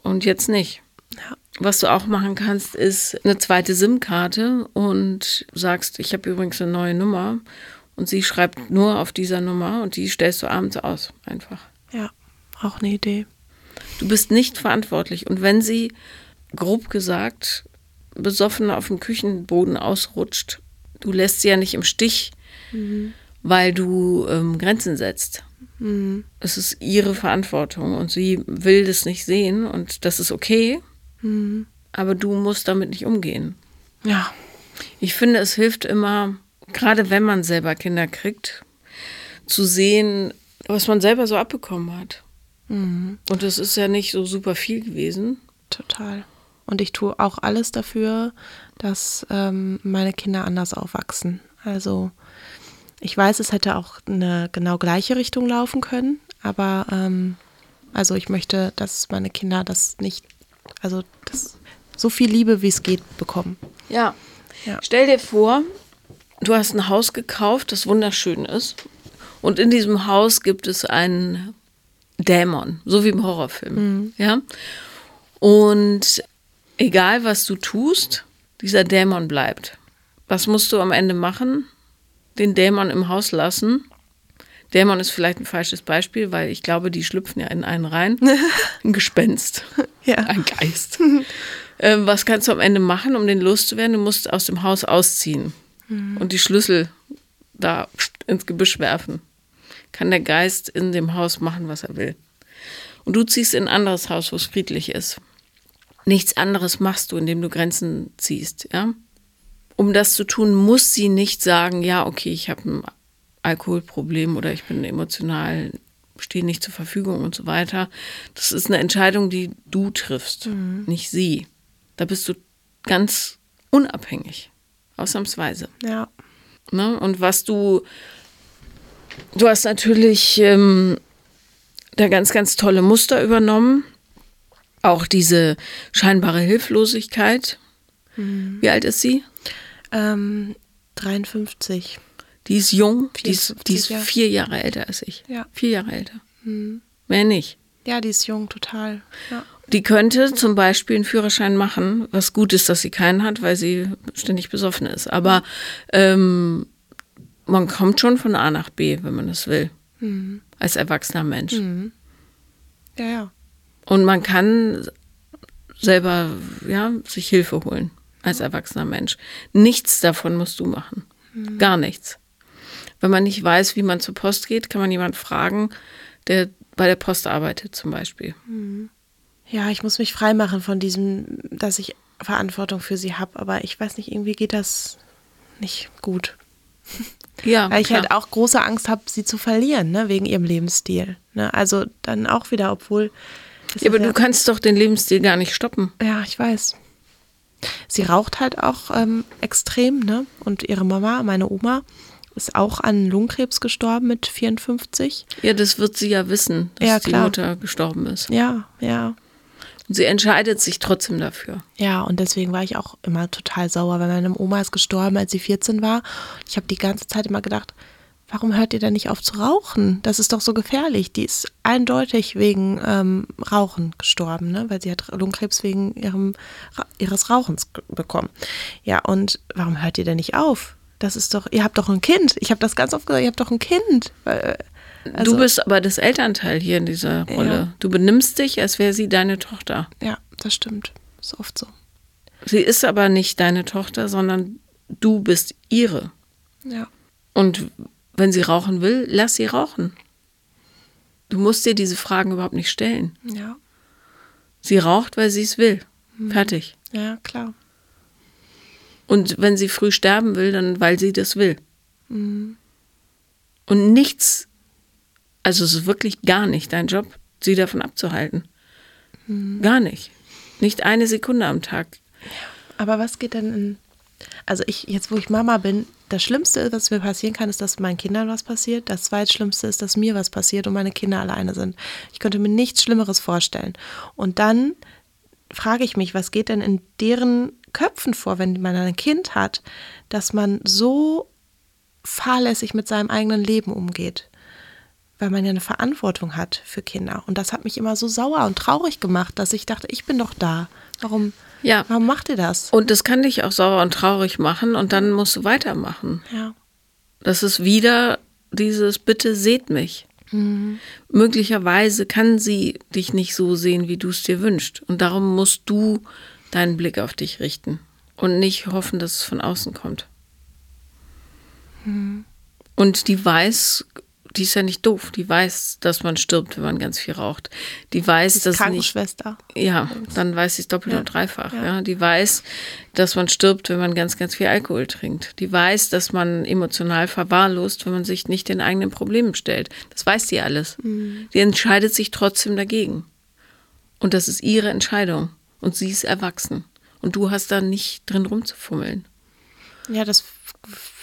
Und jetzt nicht. ja. Was du auch machen kannst, ist eine zweite SIM-Karte und sagst, ich habe übrigens eine neue Nummer und sie schreibt nur auf dieser Nummer und die stellst du abends aus, einfach. ja, auch eine Idee. Du bist nicht verantwortlich. Und wenn sie, grob gesagt, besoffen auf dem Küchenboden ausrutscht, du lässt sie ja nicht im Stich, weil du ähm, Grenzen setzt. Es ist ihre Verantwortung und sie will das nicht sehen und das ist okay, aber du musst damit nicht umgehen. Ja, Ich finde, es hilft immer, gerade wenn man selber Kinder kriegt, zu sehen, was man selber so abbekommen hat. Und das ist ja nicht so super viel gewesen. total. Und ich tue auch alles dafür, dass ähm, meine Kinder anders aufwachsen. Also ich weiß, es hätte auch eine genau gleiche Richtung laufen können, aber ähm, also ich möchte, dass meine Kinder das nicht, also das, so viel Liebe, wie es geht, bekommen. Ja. Ja. Stell dir vor, du hast ein Haus gekauft, das wunderschön ist. Und in diesem Haus gibt es einen Dämon, so wie im Horrorfilm. Ja. Und egal was du tust, dieser Dämon bleibt. Was musst du am Ende machen? Den Dämon im Haus lassen. Dämon ist vielleicht ein falsches Beispiel, weil ich glaube, die schlüpfen ja in einen rein. Ein Gespenst. Ja. Ein Geist. ähm, was kannst du am Ende machen, um den loszuwerden? Du musst aus dem Haus ausziehen und die Schlüssel da ins Gebüsch werfen. Kann der Geist in dem Haus machen, was er will. Und du ziehst in ein anderes Haus, wo es friedlich ist. Nichts anderes machst du, indem du Grenzen ziehst, ja? Um das zu tun, muss sie nicht sagen, ja, okay, ich habe ein Alkoholproblem oder ich bin emotional, stehe nicht zur Verfügung und so weiter. Das ist eine Entscheidung, die du triffst, nicht sie. Da bist du ganz unabhängig, ausnahmsweise. Ja. Ne? Und was du Du hast natürlich ähm, da ganz, ganz tolle Muster übernommen. Auch diese scheinbare Hilflosigkeit. Mhm. Wie alt ist sie? Ähm, 53. Die ist jung, die ist, die ist vier Jahre älter als ich. Ja. Vier Jahre älter. Mhm. Mehr nicht. Ja, die ist jung, total. Ja. Die könnte zum Beispiel einen Führerschein machen, was gut ist, dass sie keinen hat, weil sie ständig besoffen ist. Aber ähm, man kommt schon von A nach B, wenn man es will. Mhm. Als erwachsener Mensch. Mhm. Ja, ja. Und man kann selber ja, sich Hilfe holen als erwachsener Mensch. Nichts davon musst du machen. Mhm. Gar nichts. Wenn man nicht weiß, wie man zur Post geht, kann man jemanden fragen, der bei der Post arbeitet zum Beispiel. Mhm. Ja, ich muss mich freimachen von diesem, dass ich Verantwortung für sie habe, aber ich weiß nicht, irgendwie geht das nicht gut. Ja, Weil ich klar. halt auch große Angst habe, sie zu verlieren, ne, wegen ihrem Lebensstil. Ne? Also dann auch wieder, obwohl. Ja, aber ja, du kannst doch den Lebensstil gar nicht stoppen. Ja, ich weiß. Sie raucht halt auch ähm, extrem, ne? Und ihre Mama, meine Oma, ist auch an Lungenkrebs gestorben mit 54. Ja, das wird sie ja wissen, dass ja, die Mutter gestorben ist. Ja, ja. Und sie entscheidet sich trotzdem dafür. Ja, und deswegen war ich auch immer total sauer, weil meine Oma ist gestorben, als sie 14 war. Ich habe die ganze Zeit immer gedacht, warum hört ihr denn nicht auf zu rauchen? Das ist doch so gefährlich. Die ist eindeutig wegen ähm, Rauchen gestorben, ne? weil sie hat Lungenkrebs wegen ihrem, ihres Rauchens bekommen. Ja, und warum hört ihr denn nicht auf? Das ist doch, ihr habt doch ein Kind. Ich habe das ganz oft gesagt, ihr habt doch ein Kind. Also, du bist aber das Elternteil hier in dieser Rolle. Ja. Du benimmst dich, als wäre sie deine Tochter. Ja, das stimmt. Ist oft so. Sie ist aber nicht deine Tochter, sondern du bist ihre. Ja. Und wenn sie rauchen will, lass sie rauchen. Du musst dir diese Fragen überhaupt nicht stellen. Ja. Sie raucht, weil sie es will. Mhm. Fertig. Ja, klar. Und wenn sie früh sterben will, dann weil sie das will. Mhm. Und nichts, also es ist wirklich gar nicht dein Job, sie davon abzuhalten. Mhm. Gar nicht. Nicht eine Sekunde am Tag. Aber was geht denn in also ich, jetzt wo ich Mama bin, das Schlimmste, was mir passieren kann, ist, dass meinen Kindern was passiert. Das Zweitschlimmste ist, dass mir was passiert und meine Kinder alleine sind. Ich könnte mir nichts Schlimmeres vorstellen. Und dann frage ich mich, was geht denn in deren Köpfen vor, wenn man ein Kind hat, dass man so fahrlässig mit seinem eigenen Leben umgeht? Weil man ja eine Verantwortung hat für Kinder. Und das hat mich immer so sauer und traurig gemacht, dass ich dachte, ich bin doch da. Warum? Ja. Warum macht ihr das? Und das kann dich auch sauer und traurig machen und dann musst du weitermachen. Ja. Das ist wieder dieses Bitte seht mich. Mhm. Möglicherweise kann sie dich nicht so sehen, wie du es dir wünschst. Und darum musst du deinen Blick auf dich richten und nicht hoffen, dass es von außen kommt. Mhm. Und die weiß die ist ja nicht doof. Die weiß, dass man stirbt, wenn man ganz viel raucht. Die weiß, die dass Krankenschwester. Nicht, ja, dann weiß sie es doppelt ja. und dreifach. Ja. ja. Die weiß, dass man stirbt, wenn man ganz, ganz viel Alkohol trinkt. Die weiß, dass man emotional verwahrlost, wenn man sich nicht den eigenen Problemen stellt. Das weiß sie alles. Mhm. Die entscheidet sich trotzdem dagegen. Und das ist ihre Entscheidung. Und sie ist erwachsen. Und du hast da nicht drin rumzufummeln. Ja, das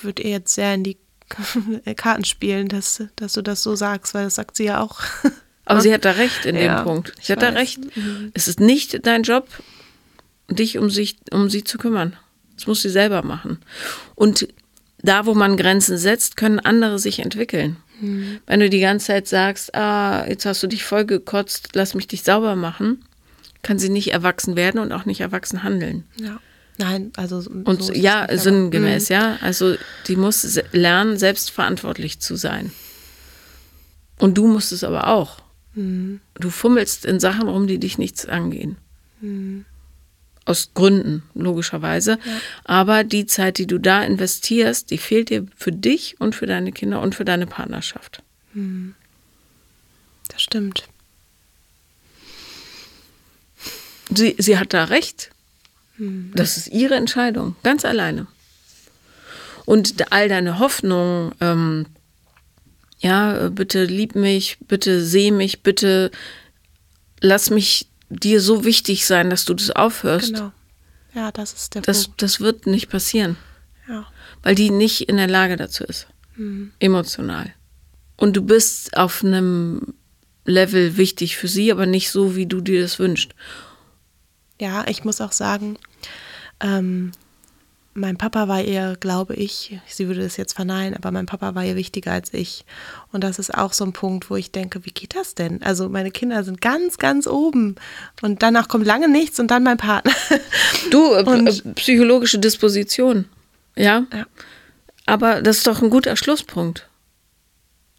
wird ihr jetzt sehr in die Karten spielen, dass, dass du das so sagst, weil das sagt sie ja auch. Aber sie hat da recht in ja, dem Punkt. Sie hat weiß. da recht. Mhm. Es ist nicht dein Job, dich um, sich, um sie zu kümmern. Das muss sie selber machen. Und da, wo man Grenzen setzt, können andere sich entwickeln. Mhm. Wenn du die ganze Zeit sagst, ah, jetzt hast du dich voll gekotzt, lass mich dich sauber machen, kann sie nicht erwachsen werden und auch nicht erwachsen handeln. Ja. Nein, also. Und so ja, sinngemäß, mhm. ja. Also die muss lernen, selbstverantwortlich zu sein. Und du musst es aber auch. Mhm. Du fummelst in Sachen rum, die dich nichts angehen. Mhm. Aus Gründen, logischerweise. Ja. Aber die Zeit, die du da investierst, die fehlt dir für dich und für deine Kinder und für deine Partnerschaft. Mhm. Das stimmt. Sie, sie hat da recht. Hm. Das ist ihre Entscheidung, ganz alleine. Und all deine Hoffnungen, ähm, ja, bitte lieb mich, bitte seh mich, bitte lass mich dir so wichtig sein, dass du das aufhörst. Genau. Ja, das ist der das, Punkt. Das wird nicht passieren. Ja. Weil die nicht in der Lage dazu ist. Mhm. Emotional. Und du bist auf einem Level wichtig für sie, aber nicht so, wie du dir das wünschst. Ja, ich muss auch sagen, ähm, mein Papa war ihr, glaube ich, sie würde das jetzt verneinen, aber mein Papa war ihr wichtiger als ich. Und das ist auch so ein Punkt, wo ich denke, wie geht das denn? Also meine Kinder sind ganz, ganz oben und danach kommt lange nichts und dann mein Partner. Du, äh, äh, psychologische Disposition, ja? ja? Aber das ist doch ein guter Schlusspunkt.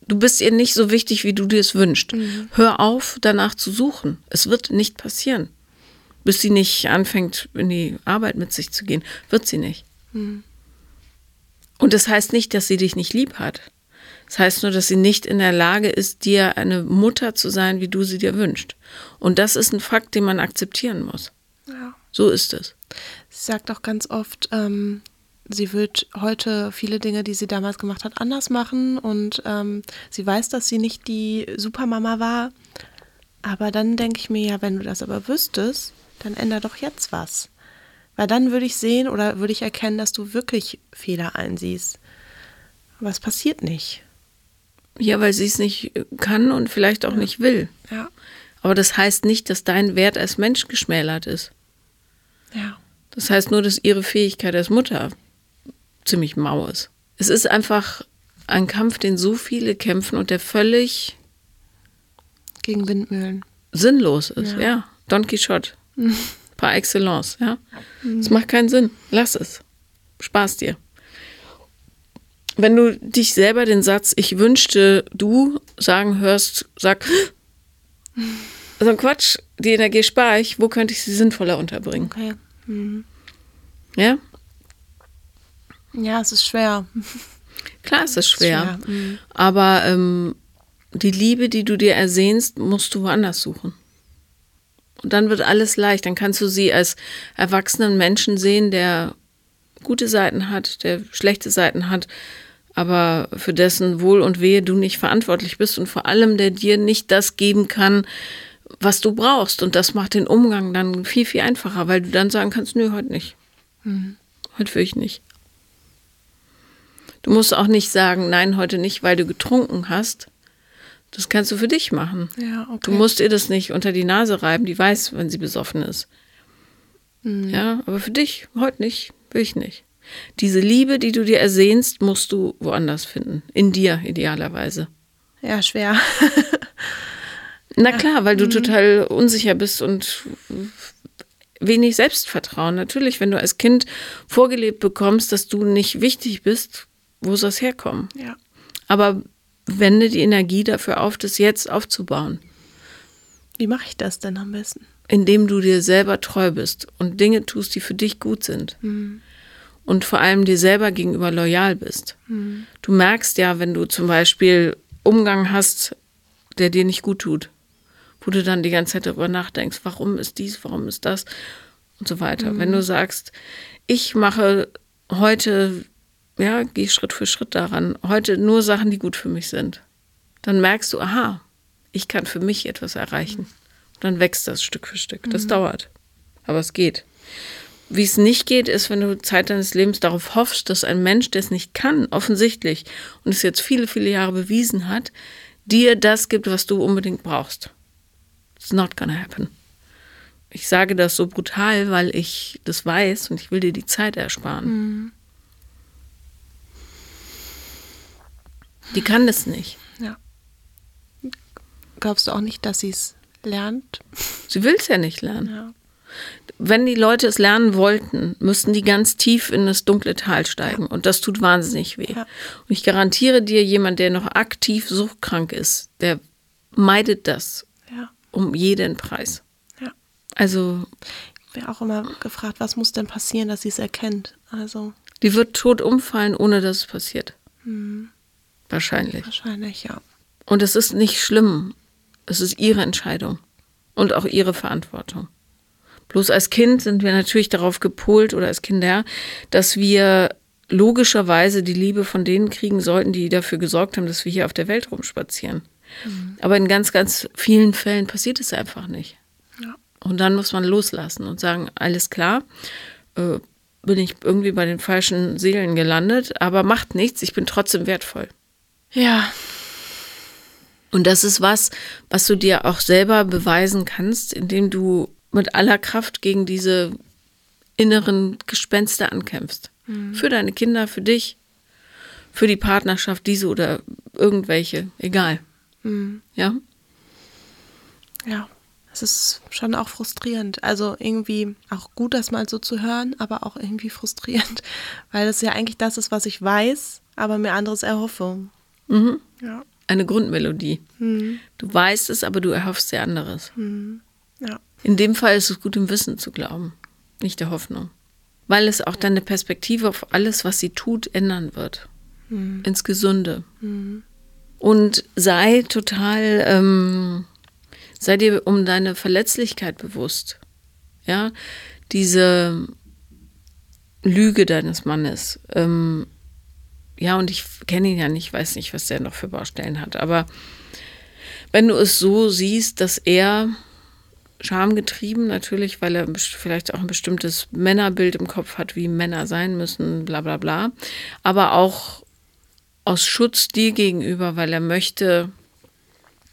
Du bist ihr nicht so wichtig, wie du dir es wünschst. Mhm. Hör auf, danach zu suchen. Es wird nicht passieren bis sie nicht anfängt, in die Arbeit mit sich zu gehen. Wird sie nicht. Mhm. Und das heißt nicht, dass sie dich nicht lieb hat. Das heißt nur, dass sie nicht in der Lage ist, dir eine Mutter zu sein, wie du sie dir wünschst. Und das ist ein Fakt, den man akzeptieren muss. Ja. So ist es. Sie sagt auch ganz oft, ähm, sie wird heute viele Dinge, die sie damals gemacht hat, anders machen. Und ähm, sie weiß, dass sie nicht die Supermama war. Aber dann denke ich mir ja, wenn du das aber wüsstest, dann änder doch jetzt was. Weil dann würde ich sehen oder würde ich erkennen, dass du wirklich Fehler einsiehst. Aber es passiert nicht. Ja, weil sie es nicht kann und vielleicht auch ja. nicht will. Ja. Aber das heißt nicht, dass dein Wert als Mensch geschmälert ist. Ja. Das heißt nur, dass ihre Fähigkeit als Mutter ziemlich mau ist. Es ist einfach ein Kampf, den so viele kämpfen und der völlig gegen Windmühlen sinnlos ist. Ja, ja. Don Quixote. Par excellence, ja. Es macht keinen Sinn. Lass es. Spaß dir. Wenn du dich selber den Satz, ich wünschte, du sagen hörst, sag, so ein Quatsch, die Energie spare ich, wo könnte ich sie sinnvoller unterbringen? Okay. Mhm. Ja? Ja, es ist schwer. Klar, es ist schwer. Ist schwer. Mhm. Aber ähm, die Liebe, die du dir ersehnst, musst du woanders suchen. Und dann wird alles leicht. Dann kannst du sie als erwachsenen Menschen sehen, der gute Seiten hat, der schlechte Seiten hat, aber für dessen Wohl und Wehe du nicht verantwortlich bist und vor allem, der dir nicht das geben kann, was du brauchst. Und das macht den Umgang dann viel, viel einfacher, weil du dann sagen kannst, nö, heute nicht. Mhm. Heute will ich nicht. Du musst auch nicht sagen, nein, heute nicht, weil du getrunken hast, das kannst du für dich machen. Ja, okay. Du musst ihr das nicht unter die Nase reiben, die weiß, wenn sie besoffen ist. Mhm. Ja, aber für dich heute nicht, will ich nicht. Diese Liebe, die du dir ersehnst, musst du woanders finden. In dir idealerweise. Ja, schwer. Na klar, weil du mhm. total unsicher bist und wenig Selbstvertrauen. Natürlich, wenn du als Kind vorgelebt bekommst, dass du nicht wichtig bist, wo soll es herkommen? Ja. Aber wende die Energie dafür auf, das jetzt aufzubauen. Wie mache ich das denn am besten? Indem du dir selber treu bist und Dinge tust, die für dich gut sind. Mhm. Und vor allem dir selber gegenüber loyal bist. Mhm. Du merkst ja, wenn du zum Beispiel Umgang hast, der dir nicht gut tut, wo du dann die ganze Zeit darüber nachdenkst, warum ist dies, warum ist das und so weiter. Mhm. Wenn du sagst, ich mache heute ja, gehe Schritt für Schritt daran. Heute nur Sachen, die gut für mich sind. Dann merkst du, aha, ich kann für mich etwas erreichen. Und dann wächst das Stück für Stück. Das mhm. dauert. Aber es geht. Wie es nicht geht, ist, wenn du Zeit deines Lebens darauf hoffst, dass ein Mensch, der es nicht kann, offensichtlich, und es jetzt viele, viele Jahre bewiesen hat, dir das gibt, was du unbedingt brauchst. It's not gonna happen. Ich sage das so brutal, weil ich das weiß und ich will dir die Zeit ersparen. Mhm. Die kann das nicht. Ja. Glaubst du auch nicht, dass sie es lernt? Sie will es ja nicht lernen. Ja. Wenn die Leute es lernen wollten, müssten die ganz tief in das dunkle Tal steigen. Ja. Und das tut wahnsinnig weh. Ja. Und ich garantiere dir, jemand, der noch aktiv suchtkrank ist, der meidet das um jeden Preis. Ja. Also. Ich wäre auch immer gefragt, was muss denn passieren, dass sie es erkennt? Also. Die wird tot umfallen, ohne dass es passiert. Mhm. Wahrscheinlich. Wahrscheinlich, ja. Und es ist nicht schlimm. Es ist ihre Entscheidung und auch ihre Verantwortung. Bloß als Kind sind wir natürlich darauf gepolt oder als Kinder, dass wir logischerweise die Liebe von denen kriegen sollten, die dafür gesorgt haben, dass wir hier auf der Welt rumspazieren. Mhm. Aber in ganz, ganz vielen Fällen passiert es einfach nicht. Ja. Und dann muss man loslassen und sagen, alles klar, äh, bin ich irgendwie bei den falschen Seelen gelandet, aber macht nichts, ich bin trotzdem wertvoll. Ja. Und das ist was, was du dir auch selber beweisen kannst, indem du mit aller Kraft gegen diese inneren Gespenster ankämpfst. Mhm. Für deine Kinder, für dich, für die Partnerschaft, diese oder irgendwelche, egal. Mhm. Ja? Ja, es ist schon auch frustrierend. Also irgendwie auch gut, das mal so zu hören, aber auch irgendwie frustrierend, weil es ja eigentlich das ist, was ich weiß, aber mir anderes erhoffe. Mhm. Ja. Eine Grundmelodie. Mhm. Du weißt es, aber du erhoffst dir anderes. Mhm. Ja. In dem Fall ist es gut, im Wissen zu glauben, nicht der Hoffnung. Weil es auch deine Perspektive auf alles, was sie tut, ändern wird. Mhm. Ins Gesunde. Mhm. Und sei total, ähm, sei dir um deine Verletzlichkeit bewusst. Ja, diese Lüge deines Mannes. Ähm, ja, und ich kenne ihn ja nicht, weiß nicht, was der noch für Baustellen hat. Aber wenn du es so siehst, dass er schamgetrieben, natürlich, weil er vielleicht auch ein bestimmtes Männerbild im Kopf hat, wie Männer sein müssen, bla bla bla, aber auch aus Schutz dir gegenüber, weil er möchte,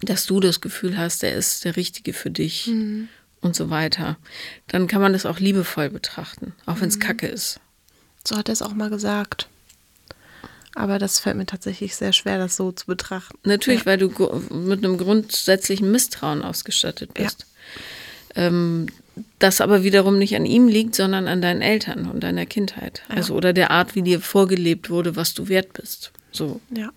dass du das Gefühl hast, er ist der Richtige für dich mhm. und so weiter, dann kann man das auch liebevoll betrachten, auch wenn es mhm. Kacke ist. So hat er es auch mal gesagt. Aber das fällt mir tatsächlich sehr schwer, das so zu betrachten. Natürlich, ja. weil du mit einem grundsätzlichen Misstrauen ausgestattet bist. Ja. Ähm, das aber wiederum nicht an ihm liegt, sondern an deinen Eltern und deiner Kindheit. Ja. Also oder der Art, wie dir vorgelebt wurde, was du wert bist. So. Ja.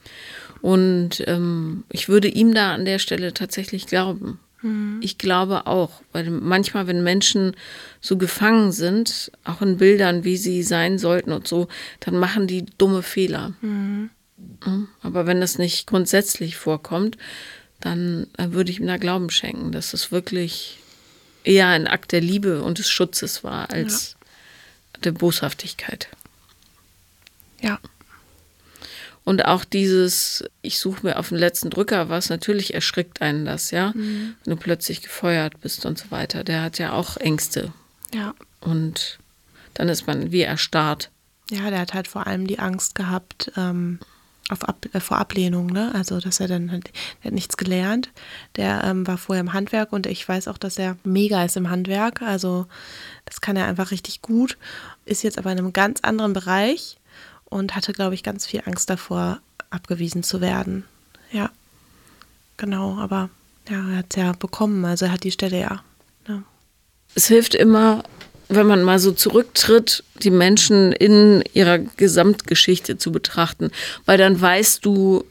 Und ähm, ich würde ihm da an der Stelle tatsächlich glauben. Mhm. Ich glaube auch, weil manchmal, wenn Menschen so gefangen sind, auch in Bildern, wie sie sein sollten und so, dann machen die dumme Fehler. Mhm. Aber wenn das nicht grundsätzlich vorkommt, dann würde ich ihm da Glauben schenken, dass es wirklich eher ein Akt der Liebe und des Schutzes war als ja. der Boshaftigkeit. Ja. Und auch dieses, ich suche mir auf den letzten Drücker was, natürlich erschrickt einen das, ja. Mhm. Wenn du plötzlich gefeuert bist und so weiter. Der hat ja auch Ängste. Ja. Und dann ist man wie erstarrt. Ja, der hat halt vor allem die Angst gehabt ähm, Ab äh, vor Ablehnung, ne? Also, dass er dann, halt, der hat nichts gelernt. Der ähm, war vorher im Handwerk und ich weiß auch, dass er mega ist im Handwerk. Also, das kann er einfach richtig gut. Ist jetzt aber in einem ganz anderen Bereich und hatte, glaube ich, ganz viel Angst davor, abgewiesen zu werden. Ja, genau, aber ja, er hat es ja bekommen, also er hat die Stelle ja. Ne? Es hilft immer, wenn man mal so zurücktritt, die Menschen in ihrer Gesamtgeschichte zu betrachten, weil dann weißt du,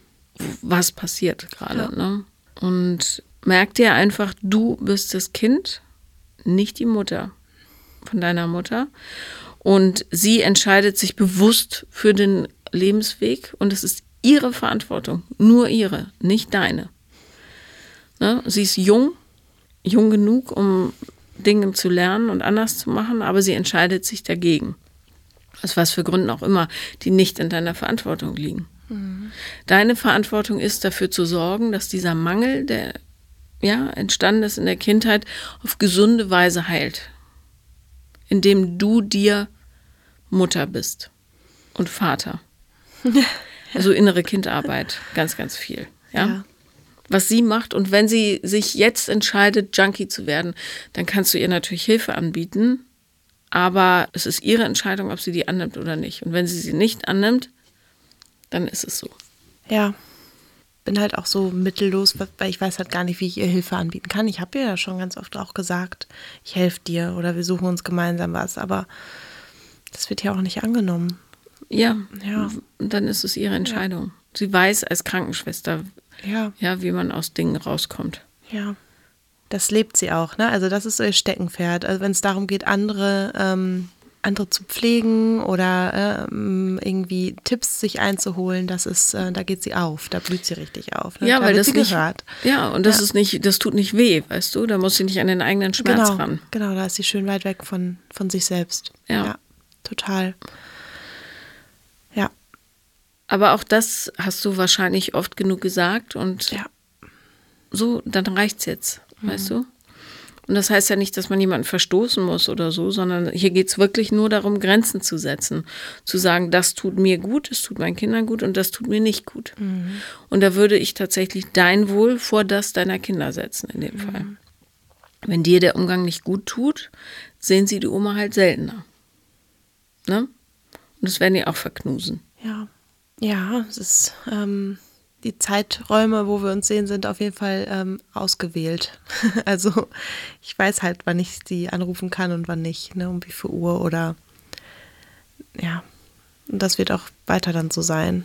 was passiert gerade. Ja. Ne? Und merk dir einfach, du bist das Kind, nicht die Mutter von deiner Mutter. Und sie entscheidet sich bewusst für den Lebensweg und es ist ihre Verantwortung, nur ihre, nicht deine. Ne? Sie ist jung, jung genug, um Dinge zu lernen und anders zu machen, aber sie entscheidet sich dagegen. Aus was für Gründen auch immer, die nicht in deiner Verantwortung liegen. Mhm. Deine Verantwortung ist dafür zu sorgen, dass dieser Mangel, der ja entstanden ist in der Kindheit, auf gesunde Weise heilt. Indem du dir Mutter bist und Vater. Also innere Kindarbeit, ganz, ganz viel. Ja? ja? Was sie macht und wenn sie sich jetzt entscheidet, Junkie zu werden, dann kannst du ihr natürlich Hilfe anbieten. Aber es ist ihre Entscheidung, ob sie die annimmt oder nicht. Und wenn sie sie nicht annimmt, dann ist es so. Ja. Bin halt auch so mittellos, weil ich weiß halt gar nicht, wie ich ihr Hilfe anbieten kann. Ich habe ihr ja schon ganz oft auch gesagt, ich helfe dir oder wir suchen uns gemeinsam was. Aber das wird ja auch nicht angenommen. Ja, ja. dann ist es ihre Entscheidung. Ja. Sie weiß als Krankenschwester, ja. ja, wie man aus Dingen rauskommt. Ja, das lebt sie auch. Ne? Also das ist so ihr Steckenpferd. Also wenn es darum geht, andere, ähm, andere zu pflegen oder ähm, irgendwie Tipps sich einzuholen, das ist, äh, da geht sie auf, da blüht sie richtig auf. Ne? Ja, da weil das nicht, gehört. Ja, und das ja. ist nicht, das tut nicht weh, weißt du? Da muss sie nicht an den eigenen Schmerz genau, ran. Genau, da ist sie schön weit weg von, von sich selbst. ja. ja total. Ja. Aber auch das hast du wahrscheinlich oft genug gesagt und ja. so, dann reicht's jetzt, mhm. weißt du? Und das heißt ja nicht, dass man jemanden verstoßen muss oder so, sondern hier geht es wirklich nur darum, Grenzen zu setzen. Zu sagen, das tut mir gut, das tut meinen Kindern gut und das tut mir nicht gut. Mhm. Und da würde ich tatsächlich dein Wohl vor das deiner Kinder setzen in dem mhm. Fall. Wenn dir der Umgang nicht gut tut, sehen sie die Oma halt seltener. Ne? Und das werden die auch verknusen. Ja. Ja, es ist. Ähm die Zeiträume, wo wir uns sehen, sind auf jeden Fall ähm, ausgewählt. also ich weiß halt, wann ich sie anrufen kann und wann nicht, ne, um wie viel Uhr oder ja. Und das wird auch weiter dann so sein.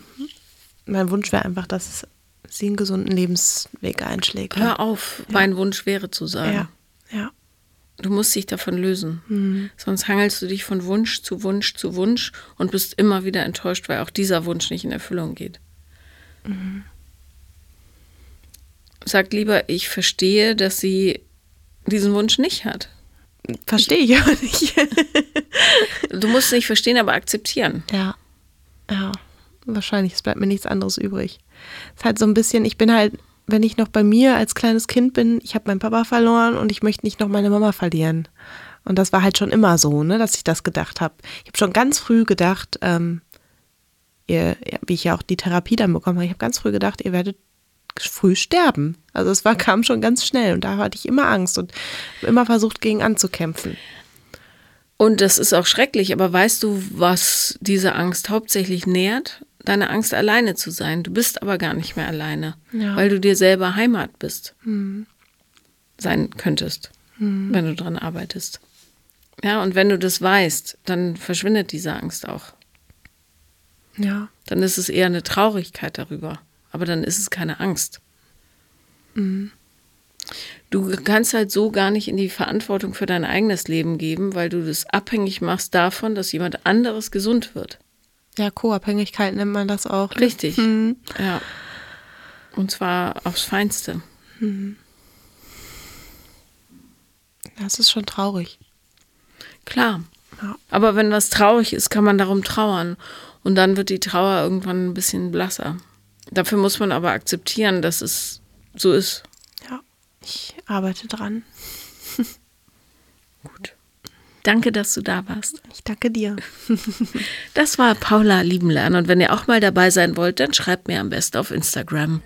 Mein Wunsch wäre einfach, dass sie einen gesunden Lebensweg einschlägt. Hör auf, ja. mein Wunsch wäre zu sein. Ja, ja. Du musst dich davon lösen. Mhm. Sonst hangelst du dich von Wunsch zu Wunsch zu Wunsch und bist immer wieder enttäuscht, weil auch dieser Wunsch nicht in Erfüllung geht. Mhm. Sag lieber, ich verstehe, dass sie diesen Wunsch nicht hat. Verstehe ich aber nicht. du musst nicht verstehen, aber akzeptieren. Ja. Ja. Wahrscheinlich, es bleibt mir nichts anderes übrig. Es ist halt so ein bisschen, ich bin halt, wenn ich noch bei mir als kleines Kind bin, ich habe meinen Papa verloren und ich möchte nicht noch meine Mama verlieren. Und das war halt schon immer so, ne, dass ich das gedacht habe. Ich habe schon ganz früh gedacht, ähm, ihr, wie ich ja auch die Therapie dann bekommen habe, ich habe ganz früh gedacht, ihr werdet früh sterben. Also es war, kam schon ganz schnell und da hatte ich immer Angst und immer versucht, gegen anzukämpfen. Und das ist auch schrecklich, aber weißt du, was diese Angst hauptsächlich nährt? Deine Angst, alleine zu sein. Du bist aber gar nicht mehr alleine, ja. weil du dir selber Heimat bist. Mhm. Sein könntest, mhm. wenn du dran arbeitest. Ja, und wenn du das weißt, dann verschwindet diese Angst auch. Ja. Dann ist es eher eine Traurigkeit darüber. Aber dann ist es keine Angst. Mhm. Du kannst halt so gar nicht in die Verantwortung für dein eigenes Leben geben, weil du das abhängig machst davon, dass jemand anderes gesund wird. Ja, Co-Abhängigkeit nennt man das auch. Ne? Richtig. Mhm. Ja. Und zwar aufs Feinste. Mhm. Das ist schon traurig. Klar. Ja. Aber wenn was traurig ist, kann man darum trauern. Und dann wird die Trauer irgendwann ein bisschen blasser. Dafür muss man aber akzeptieren, dass es so ist. Ja, ich arbeite dran. Gut. Danke, dass du da warst. Ich danke dir. das war Paula Liebenlernen. Und wenn ihr auch mal dabei sein wollt, dann schreibt mir am besten auf Instagram.